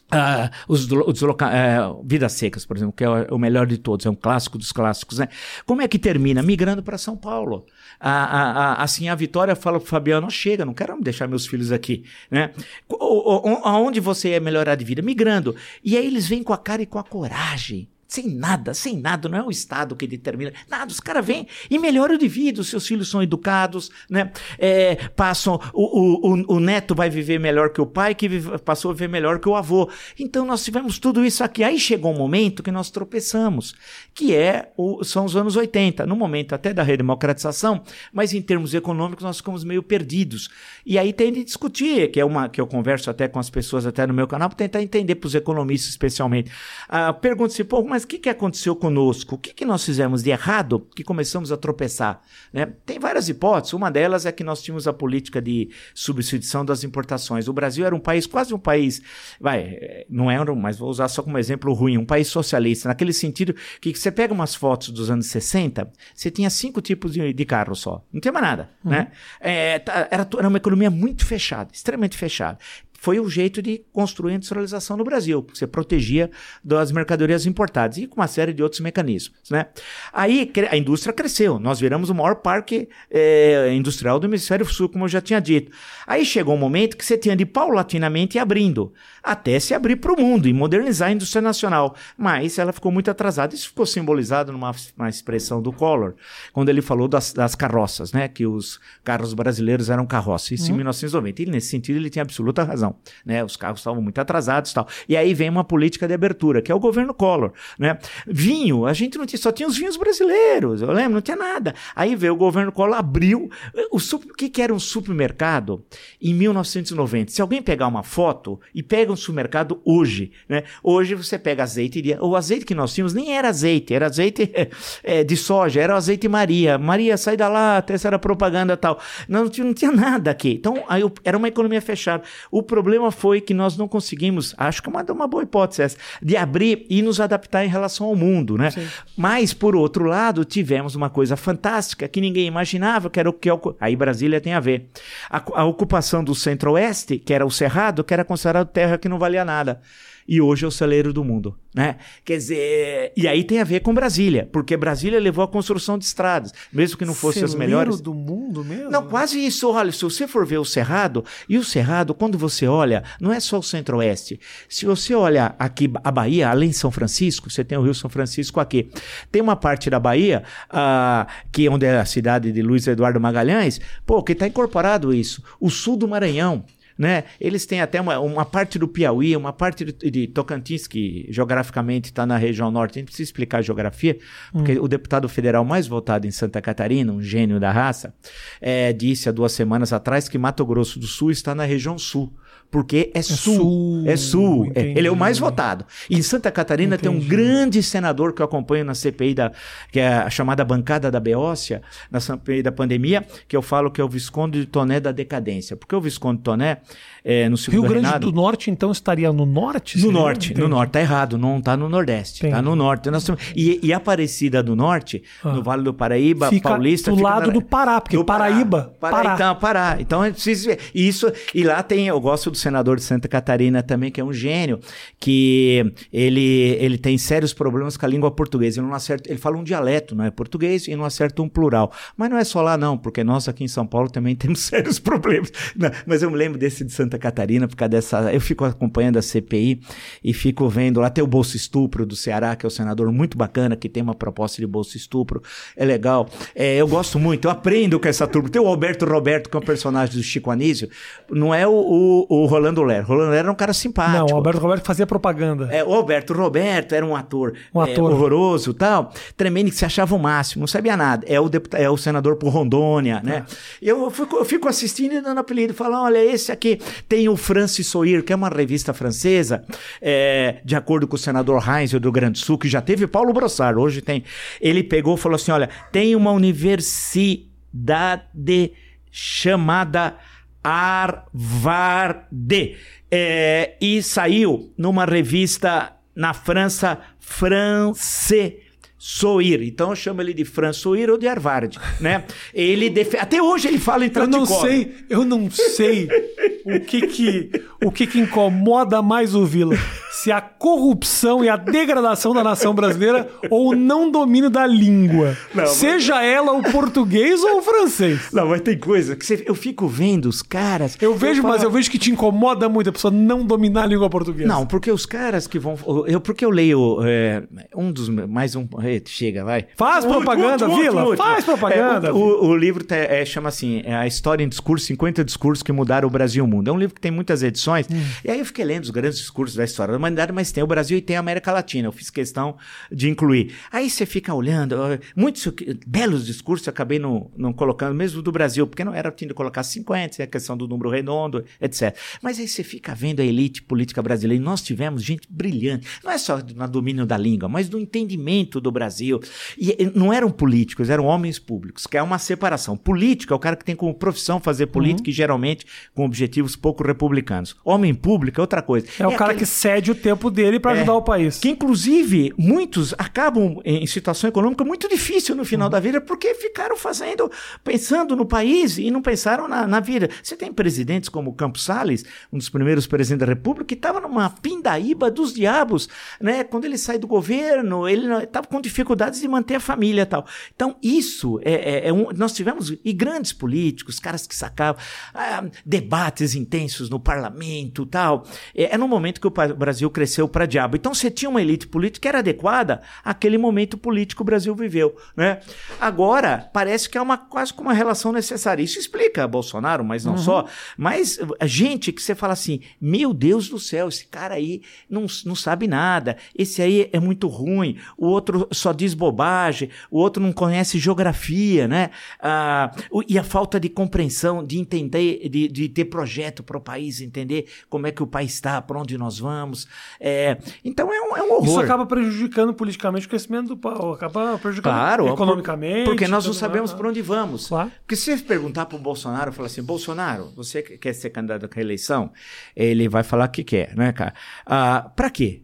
S2: Uh, os, os uh, Vidas Secas, por exemplo, que é o melhor de todos, é um clássico dos clássicos, né? Como é que termina? Migrando para São Paulo. A, a, a, assim, a Vitória fala pro Fabiano: chega, não quero deixar meus filhos aqui, né? O, o, aonde você é melhorar de vida? Migrando. E aí eles vêm com a cara e com a coragem sem nada, sem nada, não é o Estado que determina, nada, os caras vêm e melhoram de vida, os seus filhos são educados, né? É, passam, o, o, o, neto vai viver melhor que o pai, que vive, passou a viver melhor que o avô. Então nós tivemos tudo isso aqui. Aí chegou um momento que nós tropeçamos, que é o, são os anos 80, no momento até da redemocratização, mas em termos econômicos nós ficamos meio perdidos. E aí tem de discutir, que é uma que eu converso até com as pessoas até no meu canal, para tentar entender para os economistas especialmente. Ah, Pergunta-se, pô, mas o que, que aconteceu conosco? O que, que nós fizemos de errado que começamos a tropeçar? Né? Tem várias hipóteses. Uma delas é que nós tínhamos a política de substituição das importações. O Brasil era um país, quase um país, vai, não era, mas vou usar só como exemplo ruim, um país socialista, naquele sentido que você pega umas fotos dos anos 60, você tinha cinco tipos de, de carro só. Não tinha mais nada. Uhum. Né? É, tá, era, era uma economia muito fechada, extremamente fechada foi o jeito de construir a industrialização no Brasil, porque você protegia das mercadorias importadas e com uma série de outros mecanismos. Né? Aí a indústria cresceu, nós viramos o maior parque é, industrial do hemisfério sul, como eu já tinha dito. Aí chegou um momento que você tinha de paulatinamente ir abrindo, até se abrir para o mundo e modernizar a indústria nacional. Mas ela ficou muito atrasada. Isso ficou simbolizado numa expressão do Collor, quando ele falou das, das carroças, né? que os carros brasileiros eram carroças. Isso uhum. em 1990. E nesse sentido ele tinha absoluta razão. Né? Os carros estavam muito atrasados e tal. E aí vem uma política de abertura, que é o governo Collor. Né? Vinho, a gente não tinha, só tinha os vinhos brasileiros, eu lembro, não tinha nada. Aí veio o governo Collor, abriu. O, o que, que era um supermercado em 1990? Se alguém pegar uma foto e pega um supermercado hoje, né? Hoje você pega azeite, o azeite que nós tínhamos nem era azeite, era azeite <laughs> é, de soja, era azeite Maria. Maria, sai da lata, essa era propaganda tal. Não, não tinha nada aqui. Então, aí, era uma economia fechada. O problema foi que nós não conseguimos, acho que é uma, uma boa hipótese essa, de abrir e nos adaptar em relação ao mundo, né? Sim. Mas, por outro lado, tivemos uma coisa fantástica que ninguém imaginava, que era o que... Aí Brasília tem a ver. A, a ocupação do centro-oeste, que era o Cerrado, que era considerado terra que não valia nada e hoje é o celeiro do mundo, né? Quer dizer, e aí tem a ver com Brasília, porque Brasília levou a construção de estradas, mesmo que não fossem as melhores.
S1: do mundo mesmo?
S2: Não, quase isso. Olha, se você for ver o Cerrado, e o Cerrado, quando você olha, não é só o centro-oeste. Se você olha aqui a Bahia, além de São Francisco, você tem o Rio São Francisco aqui. Tem uma parte da Bahia, uh, que é onde é a cidade de Luiz Eduardo Magalhães, pô, que está incorporado isso. O sul do Maranhão, né? Eles têm até uma, uma parte do Piauí, uma parte de, de Tocantins, que geograficamente está na região norte. A gente precisa explicar a geografia, porque hum. o deputado federal mais votado em Santa Catarina, um gênio da raça, é, disse há duas semanas atrás que Mato Grosso do Sul está na região sul porque é, é sul. sul. É sul. É, ele é o mais votado. E em Santa Catarina entendi. tem um grande senador que eu acompanho na CPI, da, que é a chamada bancada da Beócia, na CPI da pandemia, que eu falo que é o Visconde de Toné da decadência. Porque o Visconde de Toné é, no
S1: Rio Grande do Norte, então, estaria no norte?
S2: No norte, no norte. Tá errado, não tá no nordeste. Tá Entendi. Tá no norte. Nós temos, e, e Aparecida do Norte, ah. no Vale do Paraíba,
S1: fica
S2: Paulista...
S1: do lado na, do Pará, porque do Paraíba...
S2: Pará, Pará. Então, Pará. Então, é preciso ver. Isso, e lá tem, eu gosto do senador de Santa Catarina também, que é um gênio, que ele, ele tem sérios problemas com a língua portuguesa. Ele não acerta, ele fala um dialeto, não é português, e não acerta um plural. Mas não é só lá, não, porque nós aqui em São Paulo também <laughs> temos sérios problemas. Não, mas eu me lembro desse de Santa Catarina por causa dessa. Eu fico acompanhando a CPI e fico vendo. Lá tem o Bolso Estupro do Ceará, que é o senador muito bacana, que tem uma proposta de Bolso Estupro. É legal. É, eu gosto muito, eu aprendo com essa turma. Tem o Alberto Roberto, que é um personagem do Chico Anísio. Não é o, o, o Rolando Ler. Rolando Ler era um cara simpático. Não,
S1: o Alberto Roberto fazia propaganda.
S2: É, o Alberto Roberto era um ator,
S1: um ator.
S2: É, horroroso tal. Tremendo, que se achava o máximo, não sabia nada. É o, deputado, é o senador por Rondônia, né? É. Eu, fico, eu fico assistindo e dando apelido. Falando, olha, esse aqui tem o Francis Soir, que é uma revista francesa, é, de acordo com o senador Heinz do Grande Sul, que já teve Paulo Brossard, hoje tem. Ele pegou e falou assim: olha, tem uma universidade chamada Harvard. É, e saiu numa revista na França, France Soir. Então eu chamo ele de Franz Soir ou de Harvard, né? Ele def... até hoje ele fala em
S1: Eu não sei, eu não sei o que que o que que incomoda mais o Vila se a corrupção e a degradação da nação brasileira ou o não domínio da língua. Não, seja mas... ela o português ou o francês.
S2: Não, mas tem coisa que você... eu fico vendo os caras.
S1: Eu vejo, eu falo... mas eu vejo que te incomoda muito a pessoa não dominar a língua portuguesa.
S2: Não, porque os caras que vão. Eu, porque eu leio é, um dos. Mais um. Chega, vai.
S1: Faz propaganda, Vila. Faz propaganda.
S2: É, o, o, livro tá, é, chama assim: é A História em Discurso 50 Discursos que Mudaram o Brasil e o Mundo. É um livro que tem muitas edições. Hum. E aí eu fiquei lendo os grandes discursos da história da mas tem o Brasil e tem a América Latina. Eu fiz questão de incluir. Aí você fica olhando, muitos belos discursos eu acabei não, não colocando, mesmo do Brasil, porque não era tinha de colocar 50, a questão do número redondo, etc. Mas aí você fica vendo a elite política brasileira. E nós tivemos gente brilhante, não é só no domínio da língua, mas do entendimento do Brasil. E não eram políticos, eram homens públicos, que é uma separação. Político é o cara que tem como profissão fazer política e geralmente com objetivos pouco republicanos. Homem público é outra coisa.
S1: É o cara
S2: aquele-
S1: que cede o tempo dele pra ajudar o país.
S2: que, inclusive, muitos acabam em situação econômica muito difícil no final da vida porque ficaram fazendo, pensando no país e não pensaram na, na vida. Você tem presidentes como Campos Salles, um dos primeiros presidentes da República, que estava numa pindaíba dos diabos, né? Quando ele sai do governo, ele estava com dificuldades de manter a família e tal. Então, isso é, é- é um. Nós tivemos e grandes políticos, caras que sacavam ah, debates intensos no parlamento tal. É, é no momento que o pa- Brasil cresceu para diabo. Então, você tinha uma elite política que era adequada àquele momento político que o Brasil viveu, né? Agora, parece que é uma quase como uma relação necessária. Isso explica Bolsonaro, mas não só. Mas a gente que você fala assim, meu Deus do céu, esse cara aí não, não sabe nada, esse aí é muito ruim, o outro só diz bobagem, o outro não conhece geografia, né? Ah, e a falta de compreensão, de entender, de, de ter projeto para o país, entender como é que o país está, para onde nós vamos. É, então é um, é um horror.
S1: Isso acaba prejudicando politicamente o crescimento do país, acaba prejudicando
S2: Claro,
S1: economicamente.
S2: por- porque nós não sabemos
S1: né?
S2: por onde vamos.
S1: Claro.
S2: Porque se você perguntar para o Bolsonaro, falar assim, Bolsonaro, você que quer ser candidato à reeleição? Ele vai falar que quer, né, cara? Ah, para quê?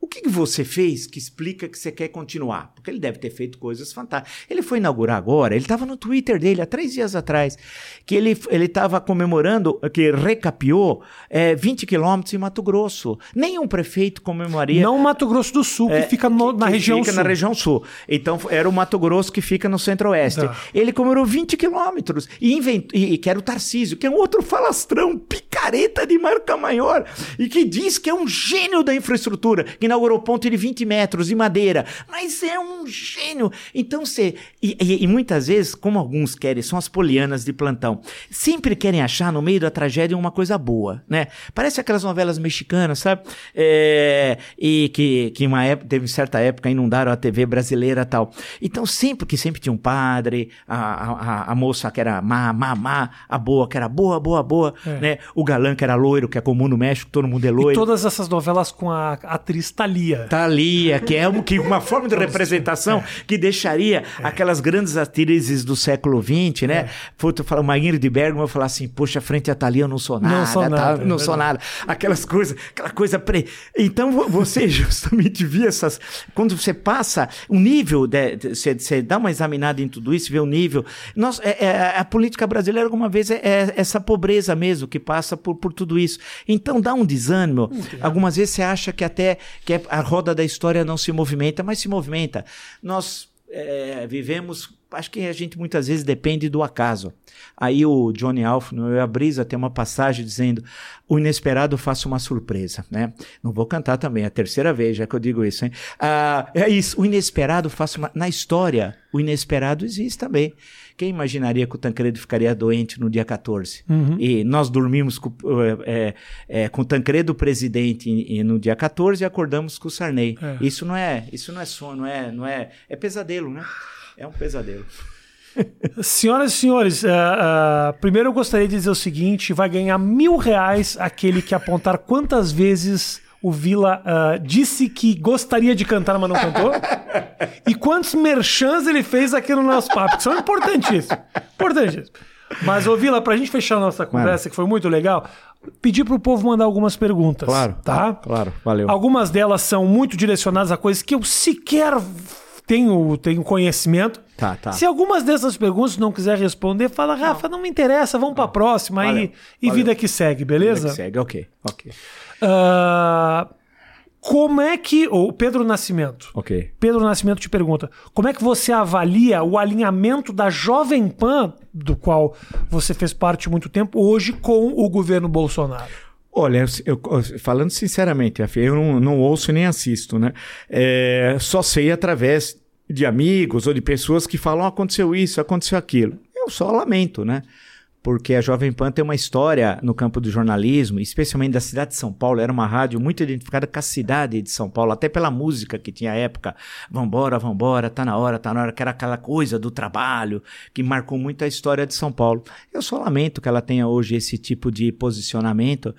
S2: O que, que você fez que explica que você quer continuar? Porque ele deve ter feito coisas fantásticas. Ele foi inaugurar agora, ele estava no Twitter dele há três dias atrás, que ele estava comemorando, que recapiou eh, 20 quilômetros em Mato Grosso. Nenhum prefeito comemoraria.
S1: Não Mato Grosso do Sul, que fica no- na
S2: É, que
S1: região
S2: fica
S1: sul.
S2: na região sul. Então era o Mato Grosso que fica no centro-oeste.
S1: Tá.
S2: Ele comemorou 20 quilômetros e, invent... e e que era o Tarcísio, que é um outro falastrão, picareta de marca maior, e que diz que é um gênio da infraestrutura, que inaugurou ponte de 20 metros de madeira. Mas é um gênio. Então você. E, e- e muitas vezes, como alguns querem, são as polianas de plantão, sempre querem achar no meio da tragédia uma coisa boa, né? Parece aquelas novelas mexicanas, sabe? É, e que, que uma época, teve certa época inundaram a TV brasileira e tal. Então sempre que sempre tinha um padre, a, a, a- moça que era má, má, má, a boa que era boa, boa, boa, né? O galã que era loiro, que é comum no México, todo mundo é
S1: E
S2: loiro.
S1: todas essas novelas com a atriz Thalia.
S2: Thalia, que é um- que uma forma de representação que deixaria aquelas grandes atrizes do século XX, né? Puta, fala, uma Ingrid Bergman eu falar assim, poxa, frente a Thalia eu não sou nada,
S1: Não sou
S2: tá?
S1: nada, é
S2: não sou nada. Aquelas coisas, aquela coisa pre... Então vo- você <laughs> justamente via essas... Quando você passa o nível, de, de- você, você dá uma examinada em tudo isso, vê o nível... Nós, é- é- a política brasileira alguma vez é, é essa pobreza mesmo que passa por, por tudo isso. Então dá um desânimo. Algumas vezes você acha que até que é- a roda da história não se movimenta, mas se movimenta. Nós é, vivemos, acho que a gente muitas vezes depende do acaso. Aí o Johnny Alf, no Eu Brisa, tem uma passagem dizendo: o inesperado faça uma surpresa, né? Não vou cantar também, é a terceira vez já que eu digo isso, hein? Ah, é isso, o inesperado faça uma. Na história, o inesperado existe também. Quem imaginaria que o Tancredo ficaria doente no dia 14? E nós dormimos com, é, é, com o Tancredo presidente em- em- no dia 14 e acordamos com o Sarney.
S1: É.
S2: Isso não é, isso não é sono, não é, não é, é pesadelo, né? É um pesadelo. <laughs>
S1: Senhoras e senhores, ah, ah, primeiro eu gostaria de dizer o seguinte: vai ganhar mil reais aquele que apontar quantas vezes o Vila ah, disse que gostaria de cantar, mas não cantou. e quantos merchans ele fez aqui no nosso papo, que são importantíssimos. Importantíssimos. Mas, ô Vila, pra gente fechar a nossa conversa, que foi muito legal, pedir pro povo mandar algumas perguntas. Tá?
S2: Claro, valeu.
S1: Algumas delas são muito direcionadas a coisas que eu sequer tenho, tenho conhecimento.
S2: Tá, tá.
S1: Se algumas dessas perguntas não quiser responder, fala, Rafa, não, me interessa, vamos pra próxima
S2: Valeu,
S1: aí e
S2: valeu.
S1: vida que segue, beleza?
S2: Segue, ok, ok.
S1: Ah, como é que. O Pedro Nascimento.
S2: Ok.
S1: Pedro Nascimento te pergunta: como é que você avalia o alinhamento da Jovem Pan, do qual você fez parte muito tempo, hoje com o governo Bolsonaro?
S2: Olha, eu, eu- falando sinceramente, eu não, não ouço nem assisto, né? É, só sei através de amigos ou de pessoas que falam: "Ah, aconteceu isso, aconteceu aquilo. Eu só lamento, né? Porque a Jovem Pan tem uma história no campo do jornalismo, especialmente da cidade de São Paulo. Era uma rádio muito identificada com a cidade de São Paulo, até pela música que tinha à época. Vambora, vambora, tá na hora, tá na hora, que era aquela coisa do trabalho que marcou muito a história de São Paulo. Eu só lamento que ela tenha hoje esse tipo de posicionamento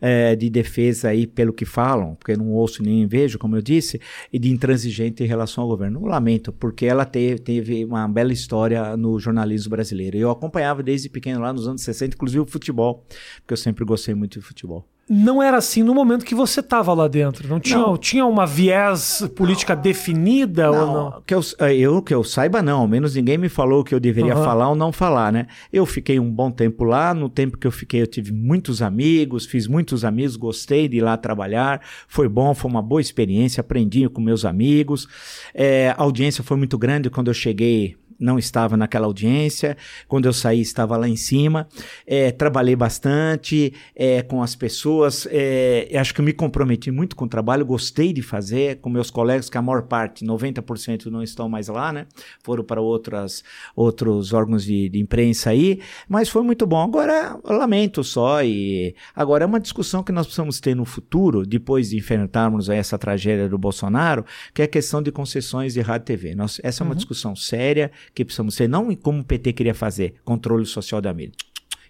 S2: é, de defesa aí pelo que falam, porque não ouço nem vejo, como eu disse, e de intransigente em relação ao governo. Eu lamento, porque ela teve, teve uma bela história no jornalismo brasileiro. Eu acompanhava desde pequeno lá nos anos 60, inclusive o futebol, porque eu sempre gostei muito de futebol
S1: não era assim no momento que você estava lá dentro. Não tinha, não. tinha uma viés política não. definida não, ou não?
S2: Que eu, eh, eu, que eu saiba, não. Ao menos ninguém me falou que eu deveria uhum. falar ou não falar, né? Eu fiquei um bom tempo lá. No tempo que eu fiquei, eu tive muitos amigos, fiz muitos amigos, gostei de ir lá trabalhar. Foi bom, foi uma boa experiência, aprendi com meus amigos. É, a audiência foi muito grande quando eu cheguei não estava naquela audiência. Quando eu saí, estava lá em cima. É, trabalhei bastante é, com as pessoas. É, acho que me comprometi muito com o trabalho, gostei de fazer com meus colegas, que a maior parte, 90% não estão mais lá, né? Foram para outras, outros órgãos de, de imprensa aí. Mas foi muito bom. Agora, lamento só. E agora é uma discussão que nós precisamos ter no futuro, depois de enfrentarmos essa tragédia do Bolsonaro, que é a questão de concessões de rádio e TV. Nós, essa é uma uhum. discussão séria que precisamos ser, não como o PT queria fazer, controle social da mídia.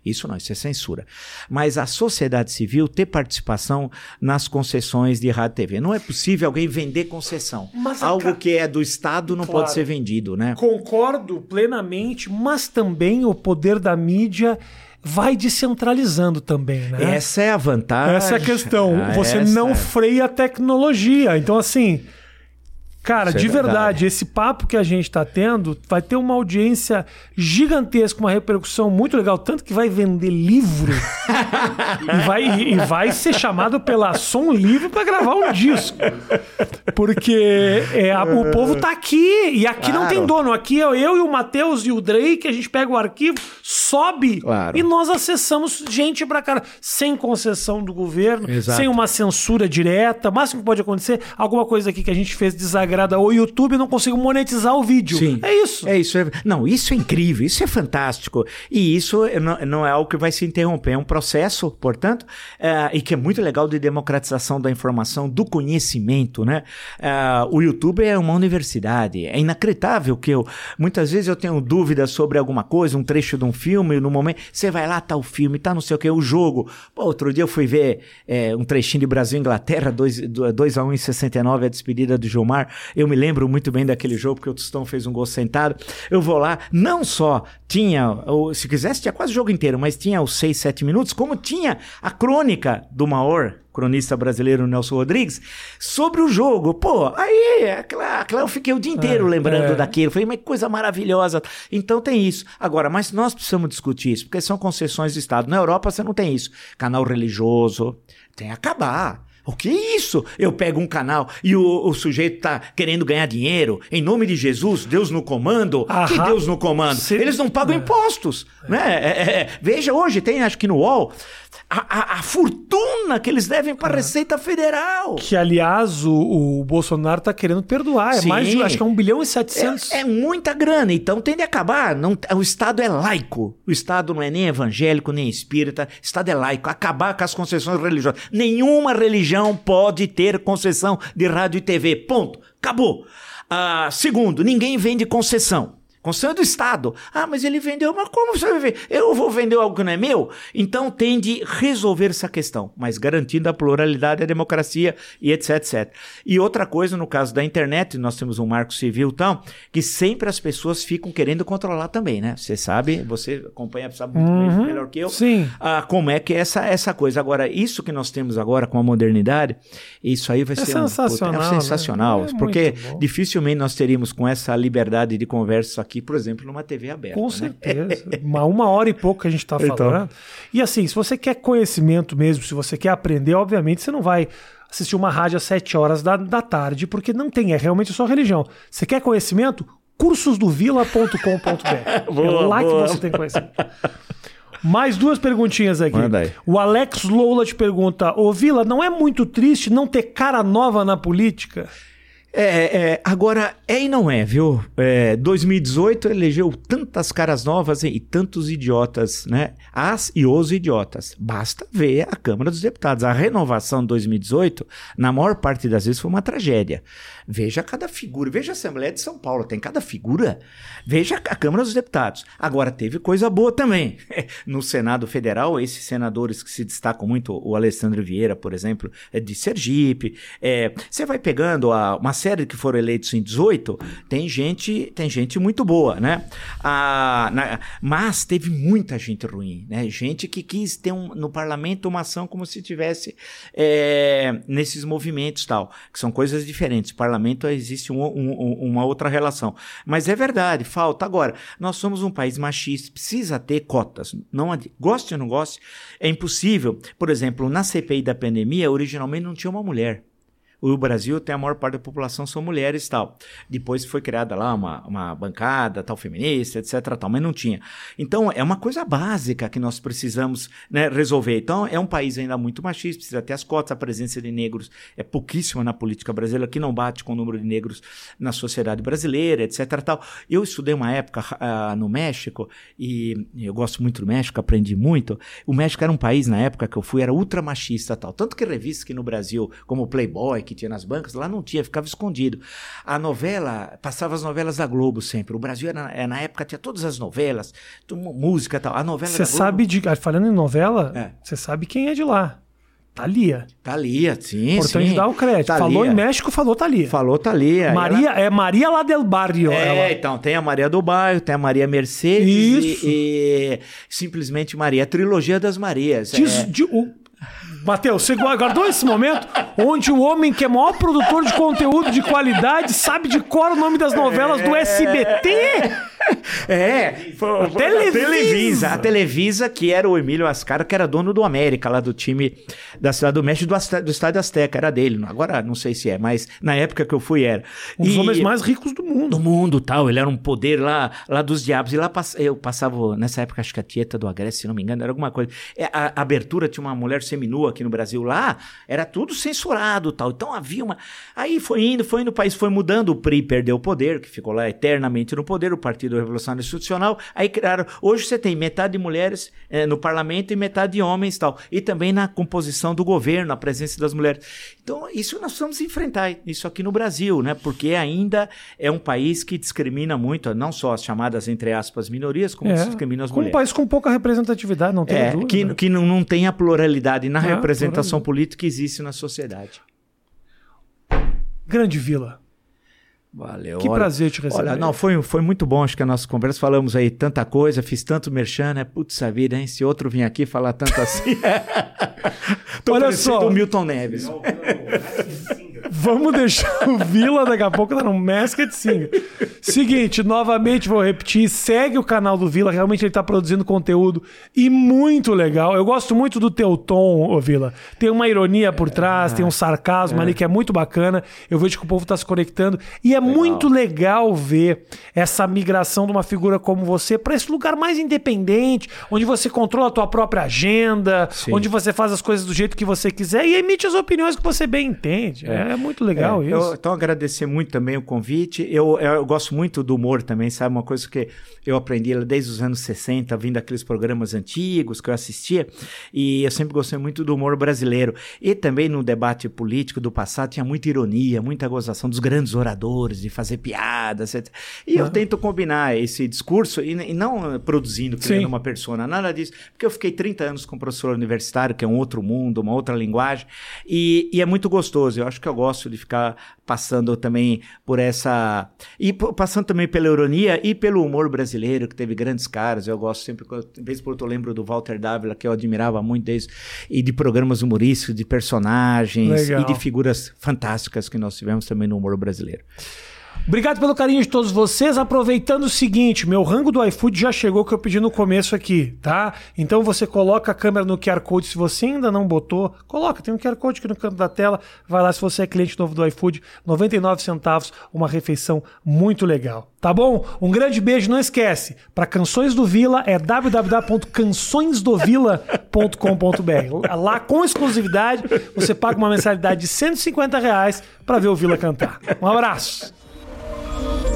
S2: Isso não, isso é censura. Mas a sociedade civil ter participação nas concessões de rádio e TV. Não é possível alguém vender concessão. Mas Algo que é do Estado não claro. pode ser vendido, né?
S1: Concordo plenamente, mas também o poder da mídia vai descentralizando também, né?
S2: Essa é a vantagem.
S1: Essa é a questão. <laughs> Ah, Você não é. freia a tecnologia. Então, assim, Cara, Isso de é verdade, verdade, esse papo que a gente está tendo vai ter uma audiência gigantesca, uma repercussão muito legal, tanto que vai vender livro e, vai, e vai ser chamado pela Som Livre para gravar um disco. Porque é, o povo tá aqui e aqui claro. não tem dono. Aqui é eu e o Matheus e o Drake, a gente pega o arquivo, sobe claro. e nós acessamos gente para cara, sem concessão do governo, Exato. sem uma censura direta. O máximo que pode acontecer, alguma coisa aqui que a gente fez desagradável agrada o YouTube, não consigo monetizar o vídeo. Sim. É isso.
S2: É isso. É... Não, isso é incrível, isso é fantástico. E isso não, não é algo que vai se interromper, é um processo, portanto, uh, e que é muito legal de democratização da informação, do conhecimento, né? Uh, o YouTube é uma universidade. É inacreditável que eu, muitas vezes eu tenho dúvidas sobre alguma coisa, um trecho de um filme, no momento, você vai lá, tá o filme, tá não sei o que, o jogo. Pô, outro dia eu fui ver é, um trechinho de Brasil e Inglaterra, 2x1 um em 69, a despedida do Gilmar. Eu me lembro muito bem daquele jogo, porque o Tostão fez um gol sentado. Eu vou lá, não só tinha, se quisesse, tinha quase o jogo inteiro, mas tinha os 6, 7 minutos, como tinha a crônica do Maor, cronista brasileiro Nelson Rodrigues, sobre o jogo. Pô, aí, aquela, eu fiquei o dia inteiro é, lembrando é. daquilo. Falei, mas que coisa maravilhosa. Então tem isso. Agora, mas nós precisamos discutir isso, porque são concessões do Estado. Na Europa você não tem isso. Canal religioso, tem que acabar. O que é isso? Eu pego um canal e o, o, sujeito tá querendo ganhar dinheiro. Em nome de Jesus, Deus no comando. Aham. Que Deus no comando? Se... Eles não pagam é. impostos. Né? É, é, é. Veja, hoje tem, acho que no UOL, a, a, a fortuna que eles devem para a Receita Federal.
S1: Que, aliás, o, o Bolsonaro está querendo perdoar. É Sim. mais de, acho que é 1 bilhão e 700.
S2: É, é muita grana, então tem de acabar. Não, o Estado é laico. O Estado não é nem evangélico, nem espírita. O Estado é laico. Acabar com as concessões religiosas. Nenhuma religião pode ter concessão de rádio e TV. Ponto. Acabou. Ah, segundo, ninguém vende concessão. É do Estado. Ah, mas ele vendeu. Mas como você vai vender? Eu vou vender algo que não é meu? Então tem de resolver essa questão, mas garantindo a pluralidade, a democracia e etc, etc. E outra coisa, no caso da internet, nós temos um marco civil então, que sempre as pessoas ficam querendo controlar também, né? Você sabe, você acompanha, sabe muito uhum, melhor que eu.
S1: Sim.
S2: Ah, como é que é essa, essa coisa. Agora, isso que nós temos agora com a modernidade, isso aí vai
S1: é
S2: ser
S1: sensacional,
S2: um, é sensacional. Né? É porque dificilmente nós teríamos com essa liberdade de conversa aqui aqui, por exemplo, numa TV aberta.
S1: Com né? certeza. uma, uma hora e pouco que a gente está <laughs> então. falando. Então. E assim, se você quer conhecimento mesmo, se você quer aprender, obviamente você não vai assistir uma rádio às 7 horas da, da tarde, porque não tem, é realmente só religião. Você quer conhecimento? cursosdovila.com.br. <laughs> é lá boa. que você tem conhecimento. Mais duas perguntinhas aqui. O Alex Lola te pergunta: Ô Vila, não é muito triste não ter cara nova na política?
S2: É, é, agora, é e não é, viu? É, 2018 elegeu tantas caras novas e tantos idiotas, né? As e os idiotas. Basta ver a Câmara dos Deputados. A renovação de 2018, na maior parte das vezes, foi uma tragédia. Veja cada figura. Veja a Assembleia de São Paulo, tem cada figura. Veja a Câmara dos Deputados. Agora, teve coisa boa também. <laughs> No Senado Federal, esses senadores que se destacam muito, o Alessandro Vieira, por exemplo, é de Sergipe. É, você vai pegando a, uma série que foram eleitos em 18, tem gente, tem gente muito boa, né? A, na, mas teve muita gente ruim, né? Gente que quis ter um, no parlamento uma ação como se tivesse é, nesses movimentos tal, que são coisas diferentes. O existe um, um, uma outra relação. Mas é verdade, falta. Agora, nós somos um país machista, precisa ter cotas. Não goste ou não goste, é impossível. Por exemplo, na CPI da pandemia, originalmente não tinha uma mulher. O Brasil tem a maior parte da população são mulheres e tal. Depois foi criada lá uma, uma bancada tal feminista, etc. Tal, mas não tinha. Então é uma coisa básica que nós precisamos né, resolver. Então é um país ainda muito machista, precisa ter as cotas, a presença de negros é pouquíssima na política brasileira, que não bate com o número de negros na sociedade brasileira, etc. Tal. Eu estudei uma época uh, no México e eu gosto muito do México, aprendi muito. O México era um país na época que eu fui era ultra machista tal, tanto que revistas que no Brasil como Playboy que tinha nas bancas, lá não tinha, ficava escondido. A novela, passava as novelas da Globo sempre. O Brasil, era, é, na época, tinha todas as novelas, música e tal. A novela
S1: Você sabe de. Ah, falando em novela, você é. sabe quem é de lá. Thalia.
S2: Thalia, sim,
S1: Importante
S2: sim.
S1: dar o crédito. Thalia. Falou em México, falou Thalia.
S2: Falou Thalia.
S1: Maria, ela... É Maria lá del Barrio.
S2: É, ela. então, tem a Maria do Bairro, tem a Maria Mercedes
S1: Isso.
S2: E, e simplesmente Maria. A trilogia das Marias.
S1: Diz, é... de, o, Matheus, você guardou esse momento onde o homem que é maior produtor de conteúdo de qualidade sabe de cor o nome das novelas do SBT?
S2: É, foi, foi Televisa. A Televisa. A Televisa, que era o Emílio Ascara, que era dono do América, lá do time da Cidade do México, do, do Estádio Azteca, era dele. Agora não sei se é, mas na época que eu fui era.
S1: Um dos homens mais ricos do mundo.
S2: Do mundo, tal. Ele era um poder lá, lá dos diabos. E lá eu passava, nessa época, acho que a Tieta do Agreste, se não me engano, era alguma coisa. É, a, a abertura tinha uma mulher seminua aqui no Brasil. Lá era tudo censurado, tal. Então havia uma. Aí foi indo, foi indo, o país foi mudando. O PRI perdeu o poder, que ficou lá eternamente no poder. O Partido Revolucionário Institucional. Aí criaram. Hoje você tem metade de mulheres é, no parlamento e metade de homens tal. E também na composição do governo, a presença das mulheres. Então, isso nós precisamos enfrentar, isso aqui no Brasil, né? Porque ainda é um país que discrimina muito, não só as chamadas, entre aspas, minorias, como é, discrimina as
S1: mulheres.
S2: Um
S1: país com pouca representatividade, não tem
S2: é,
S1: dúvida.
S2: Que, que não, não tem a pluralidade na é, representação política que existe na sociedade.
S1: Grande Vila.
S2: Valeu.
S1: Que
S2: olha,
S1: prazer te receber.
S2: Olha, não, foi, foi muito bom, acho que a nossa conversa, falamos aí tanta coisa, fiz tanto merchan, né? Putz, a vida, hein? Se outro vir aqui falar tanto assim... <laughs> Tô olha só. o Milton Neves. Não, não,
S1: Vamos deixar o Vila daqui a pouco tá no Masked Singer. Seguinte, novamente vou repetir, segue o canal do Vila, realmente ele tá produzindo conteúdo e muito legal. Eu gosto muito do teu tom, ô Vila. Tem uma ironia por trás, é, tem um sarcasmo é. ali que é muito bacana. Eu vejo que o povo tá se conectando e é legal. muito legal ver essa migração de uma figura como você para esse lugar mais independente, onde você controla a tua própria agenda, Sim. onde você faz as coisas do jeito que você quiser e emite as opiniões que você bem entende. É, é muito legal é, isso.
S2: Eu, então, agradecer muito também o convite. Eu, eu, gosto muito do humor também, sabe? Uma coisa que eu aprendi desde os anos 60, vindo daqueles programas antigos que eu assistia. E eu sempre gostei muito do humor brasileiro. E também no debate político do passado tinha muita ironia, muita gozação dos grandes oradores, de fazer piadas, etc. E eu tento combinar esse discurso e, e não produzindo, criando Sim. uma persona, nada disso. Porque eu fiquei 30 anos com professor universitário, que é um outro mundo, uma outra linguagem. E, e é muito gostoso. Eu acho que eu gosto de ficar passando também por essa. E passando também pela ironia e pelo humor brasileiro, que teve grandes caras. Eu gosto sempre, de vez por outra, eu lembro do Walter Dávila, que eu admirava muito desde. E de programas humorísticos, de personagens Legal. e de figuras fantásticas que nós tivemos também no humor brasileiro.
S1: Obrigado pelo carinho de todos vocês. Aproveitando o seguinte, meu rango do iFood já chegou que eu pedi no começo aqui, tá? Então você coloca a câmera no QR Code se você ainda não botou. Coloca, tem um QR Code aqui no canto da tela. Vai lá se você é cliente novo do iFood, 99 centavos, uma refeição muito legal. Tá bom? Um grande beijo, não esquece. Para Canções do Vila é www.cançõesdovila.com.br. Lá com exclusividade, você paga uma mensalidade de 150 reais para ver o Vila cantar. Um abraço. Oh,